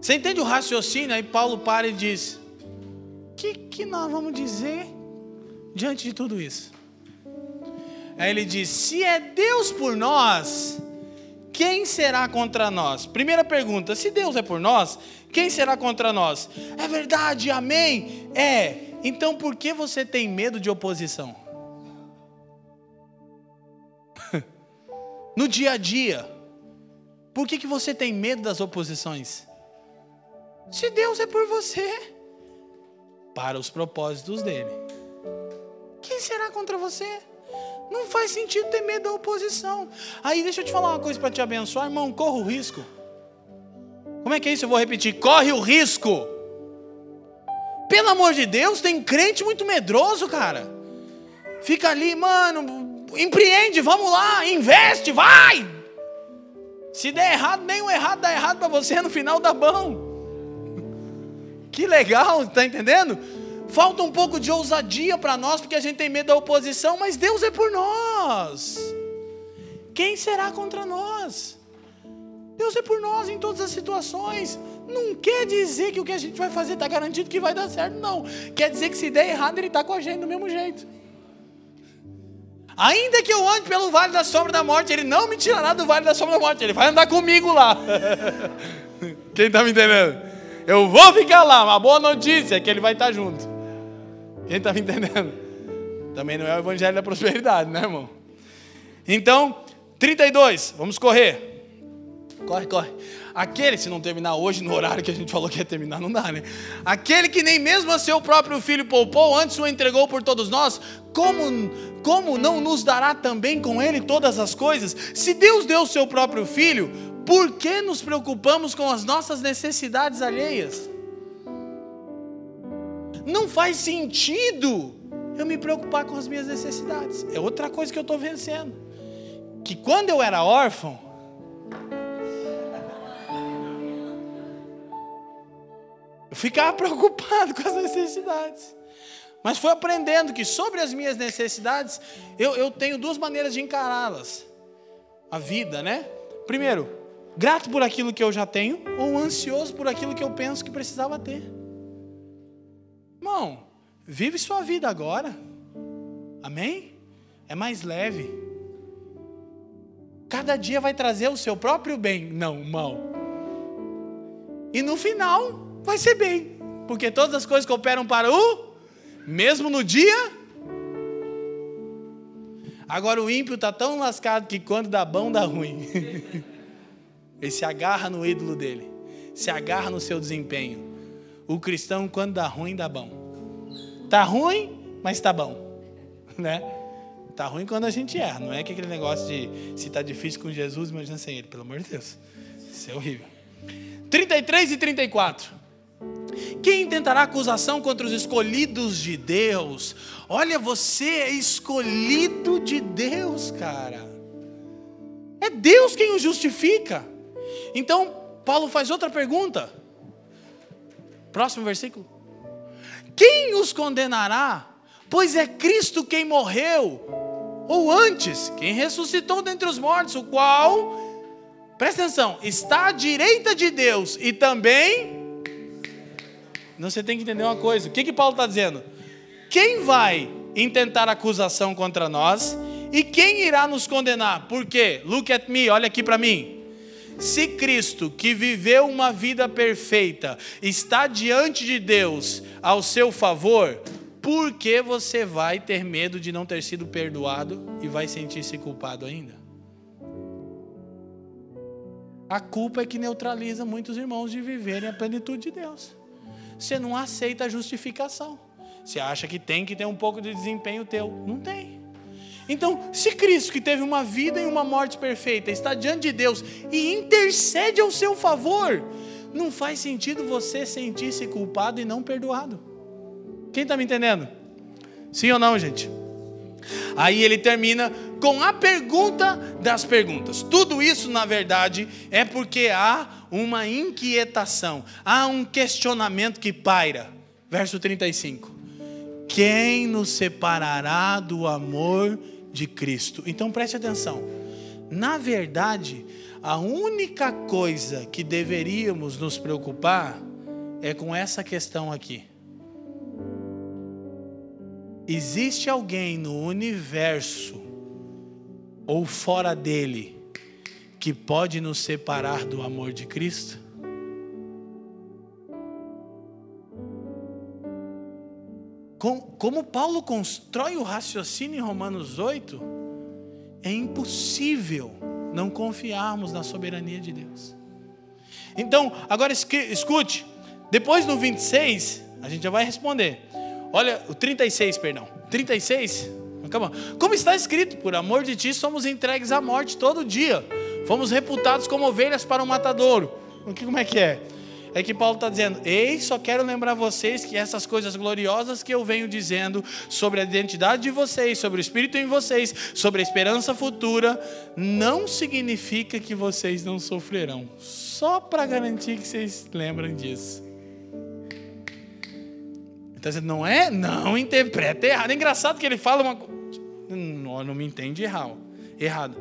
Você entende o raciocínio? Aí Paulo para e diz: O que, que nós vamos dizer diante de tudo isso? Aí ele diz: Se é Deus por nós, quem será contra nós? Primeira pergunta: se Deus é por nós, quem será contra nós? É verdade, amém? É. Então por que você tem medo de oposição? No dia a dia, por que, que você tem medo das oposições? Se Deus é por você, para os propósitos dele, quem será contra você? Não faz sentido ter medo da oposição. Aí deixa eu te falar uma coisa para te abençoar, irmão. Corra o risco. Como é que é isso? Eu vou repetir: corre o risco. Pelo amor de Deus, tem crente muito medroso, cara. Fica ali, mano, empreende, vamos lá, investe, vai. Se der errado, nenhum errado dá errado para você, no final dá bom. [LAUGHS] Que legal, tá entendendo? Falta um pouco de ousadia para nós, porque a gente tem medo da oposição, mas Deus é por nós. Quem será contra nós? Deus é por nós em todas as situações. Não quer dizer que o que a gente vai fazer está garantido que vai dar certo, não. Quer dizer que se der errado, Ele está com a gente do mesmo jeito. Ainda que eu ande pelo vale da sombra da morte, Ele não me tirará do vale da sombra da morte. Ele vai andar comigo lá. [LAUGHS] Quem está me entendendo? Eu vou ficar lá. Uma boa notícia é que Ele vai estar junto. Quem está me entendendo? Também não é o evangelho da prosperidade, né, irmão? Então, 32, vamos correr. Corre, corre. Aquele, se não terminar hoje no horário que a gente falou que ia terminar, não dá, né? Aquele que nem mesmo a seu próprio filho poupou, antes o entregou por todos nós, como, como não nos dará também com ele todas as coisas? Se Deus deu o seu próprio filho, por que nos preocupamos com as nossas necessidades alheias? Não faz sentido eu me preocupar com as minhas necessidades. É outra coisa que eu estou vencendo. Que quando eu era órfão, eu ficava [LAUGHS] preocupado com as necessidades. Mas fui aprendendo que sobre as minhas necessidades, eu, eu tenho duas maneiras de encará-las. A vida, né? Primeiro, grato por aquilo que eu já tenho, ou ansioso por aquilo que eu penso que precisava ter. Irmão, vive sua vida agora. Amém? É mais leve. Cada dia vai trazer o seu próprio bem, não mal. E no final vai ser bem, porque todas as coisas cooperam para o mesmo no dia. Agora o ímpio está tão lascado que quando dá bom, dá ruim. [LAUGHS] Ele se agarra no ídolo dele, se agarra no seu desempenho. O cristão, quando dá ruim, dá bom. Tá ruim, mas tá bom. [LAUGHS] Né? Tá ruim quando a gente erra. Não é que aquele negócio de se tá difícil com Jesus, imagina sem ele. Pelo amor de Deus. Isso é horrível. 33 e 34. Quem tentará acusação contra os escolhidos de Deus? Olha, você é escolhido de Deus, cara. É Deus quem o justifica. Então, Paulo faz outra pergunta. Próximo versículo. Quem os condenará? Pois é Cristo quem morreu, ou antes, quem ressuscitou dentre os mortos, o qual, presta atenção, está à direita de Deus e também. Você tem que entender uma coisa: o que, que Paulo está dizendo? Quem vai intentar acusação contra nós e quem irá nos condenar? Por quê? Look at me, olha aqui para mim. Se Cristo, que viveu uma vida perfeita, está diante de Deus ao seu favor, por que você vai ter medo de não ter sido perdoado e vai sentir-se culpado ainda? A culpa é que neutraliza muitos irmãos de viverem a plenitude de Deus. Você não aceita a justificação. Você acha que tem que ter um pouco de desempenho teu. Não tem. Então, se Cristo, que teve uma vida e uma morte perfeita, está diante de Deus e intercede ao seu favor, não faz sentido você sentir-se culpado e não perdoado. Quem está me entendendo? Sim ou não, gente? Aí ele termina com a pergunta das perguntas. Tudo isso, na verdade, é porque há uma inquietação, há um questionamento que paira. Verso 35. Quem nos separará do amor de Cristo? Então preste atenção. Na verdade, a única coisa que deveríamos nos preocupar é com essa questão aqui. Existe alguém no universo ou fora dele que pode nos separar do amor de Cristo? Como Paulo constrói o raciocínio em Romanos 8, é impossível não confiarmos na soberania de Deus. Então, agora escute, depois do 26, a gente já vai responder. Olha, o 36, perdão. 36, acabou. Como está escrito, por amor de ti somos entregues à morte todo dia. Fomos reputados como ovelhas para o um matadouro. Como é que é? é que Paulo está dizendo: Ei, só quero lembrar vocês que essas coisas gloriosas que eu venho dizendo sobre a identidade de vocês, sobre o Espírito em vocês, sobre a esperança futura, não significa que vocês não sofrerão. Só para garantir que vocês lembram disso. Então, não é? Não interpreta errado. É engraçado que ele fala uma coisa. Não, não me entende errado. Errado.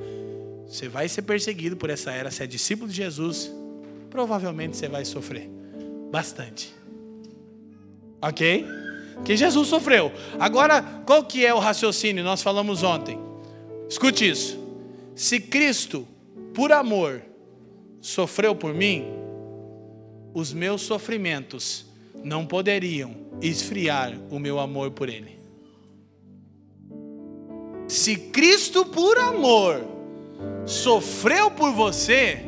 Você vai ser perseguido por essa era, se é discípulo de Jesus provavelmente você vai sofrer bastante. Ok? Que Jesus sofreu. Agora, qual que é o raciocínio? Nós falamos ontem. Escute isso. Se Cristo, por amor, sofreu por mim, os meus sofrimentos não poderiam esfriar o meu amor por Ele. Se Cristo, por amor, sofreu por você,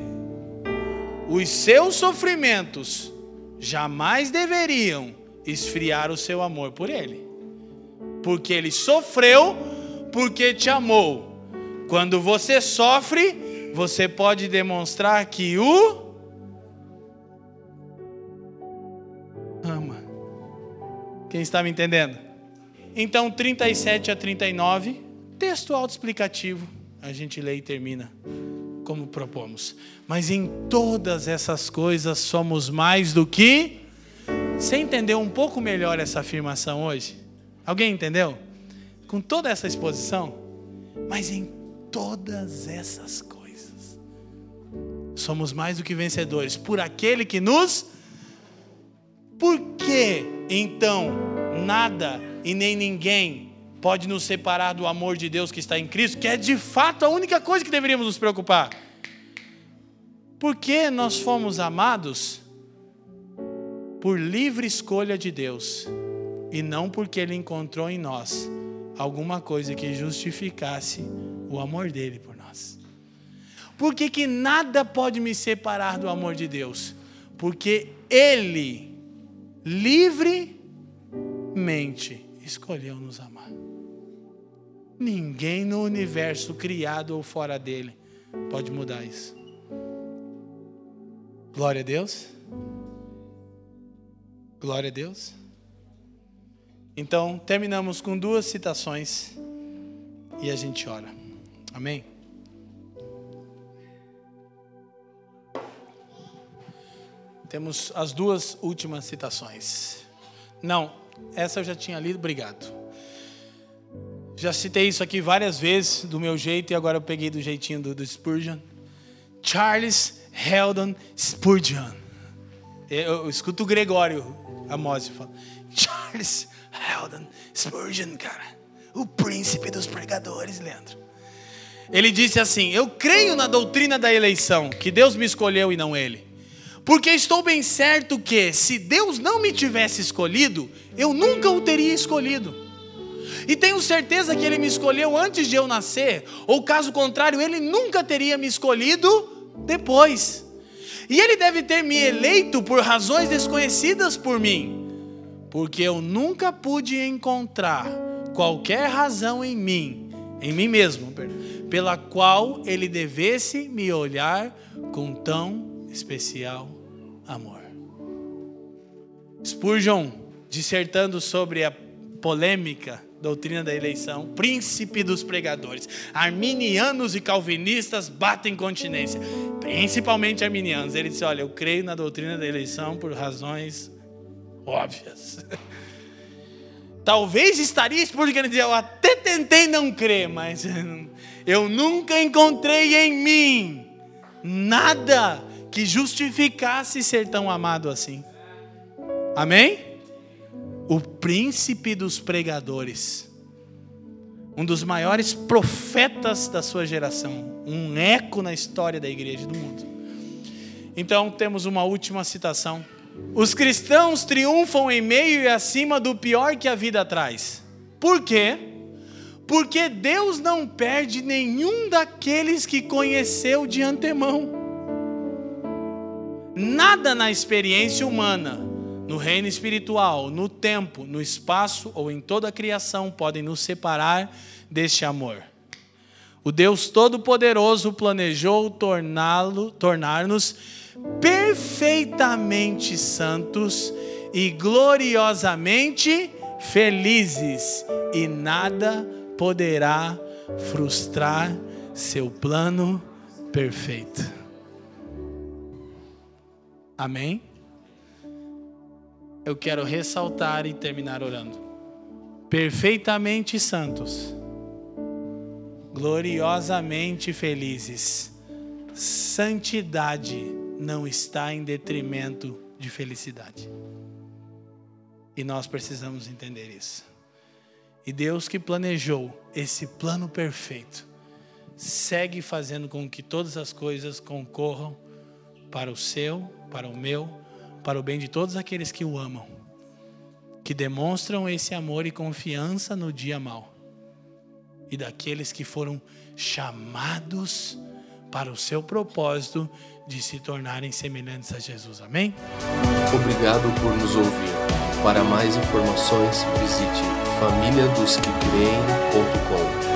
os seus sofrimentos jamais deveriam esfriar o seu amor por Ele, porque Ele sofreu porque te amou. Quando você sofre, você pode demonstrar que o Quem está me entendendo? Então, 37 a 39, texto autoexplicativo, a gente lê e termina como propomos. Mas em todas essas coisas somos mais do que. Você entendeu um pouco melhor essa afirmação hoje? Alguém entendeu? Com toda essa exposição? Mas em todas essas coisas somos mais do que vencedores por aquele que nos. Por que então nada e nem ninguém pode nos separar do amor de Deus que está em Cristo, que é de fato a única coisa que deveríamos nos preocupar. Porque nós fomos amados por livre escolha de Deus e não porque Ele encontrou em nós alguma coisa que justificasse o amor dele por nós. Por que, que nada pode me separar do amor de Deus? Porque Ele livremente escolheu nos amar. Ninguém no universo criado ou fora dele pode mudar isso. Glória a Deus. Glória a Deus. Então, terminamos com duas citações e a gente ora. Amém? Temos as duas últimas citações. Não, essa eu já tinha lido, obrigado. Já citei isso aqui várias vezes do meu jeito e agora eu peguei do jeitinho do, do Spurgeon. Charles Heldon Spurgeon. Eu, eu escuto o Gregório Amós falar. Charles Heldon Spurgeon, cara. O príncipe dos pregadores, Leandro. Ele disse assim: Eu creio na doutrina da eleição, que Deus me escolheu e não ele. Porque estou bem certo que, se Deus não me tivesse escolhido, eu nunca o teria escolhido. E tenho certeza que Ele me escolheu antes de eu nascer, ou caso contrário, Ele nunca teria me escolhido depois. E ele deve ter me eleito por razões desconhecidas por mim, porque eu nunca pude encontrar qualquer razão em mim, em mim mesmo, pela qual ele devesse me olhar com tão especial amor. Spurgeon, dissertando sobre a polêmica doutrina da eleição, príncipe dos pregadores. Arminianos e calvinistas batem continência, principalmente arminianos. Ele disse: Olha, eu creio na doutrina da eleição por razões óbvias. [LAUGHS] Talvez estaria explicando dizer, eu até tentei não crer, mas [LAUGHS] eu nunca encontrei em mim nada que justificasse ser tão amado assim. Amém? o príncipe dos pregadores, um dos maiores profetas da sua geração, um eco na história da igreja do mundo. Então temos uma última citação. Os cristãos triunfam em meio e acima do pior que a vida traz. Por quê? Porque Deus não perde nenhum daqueles que conheceu de antemão. Nada na experiência humana no reino espiritual, no tempo, no espaço ou em toda a criação podem nos separar deste amor. O Deus Todo-Poderoso planejou torná-lo, tornar-nos perfeitamente santos e gloriosamente felizes, e nada poderá frustrar seu plano perfeito. Amém? eu quero ressaltar e terminar orando. Perfeitamente santos, gloriosamente felizes. Santidade não está em detrimento de felicidade. E nós precisamos entender isso. E Deus que planejou esse plano perfeito, segue fazendo com que todas as coisas concorram para o seu, para o meu para o bem de todos aqueles que o amam, que demonstram esse amor e confiança no dia mau, e daqueles que foram chamados para o seu propósito de se tornarem semelhantes a Jesus. Amém? Obrigado por nos ouvir. Para mais informações, visite famíliadosquecreem.com.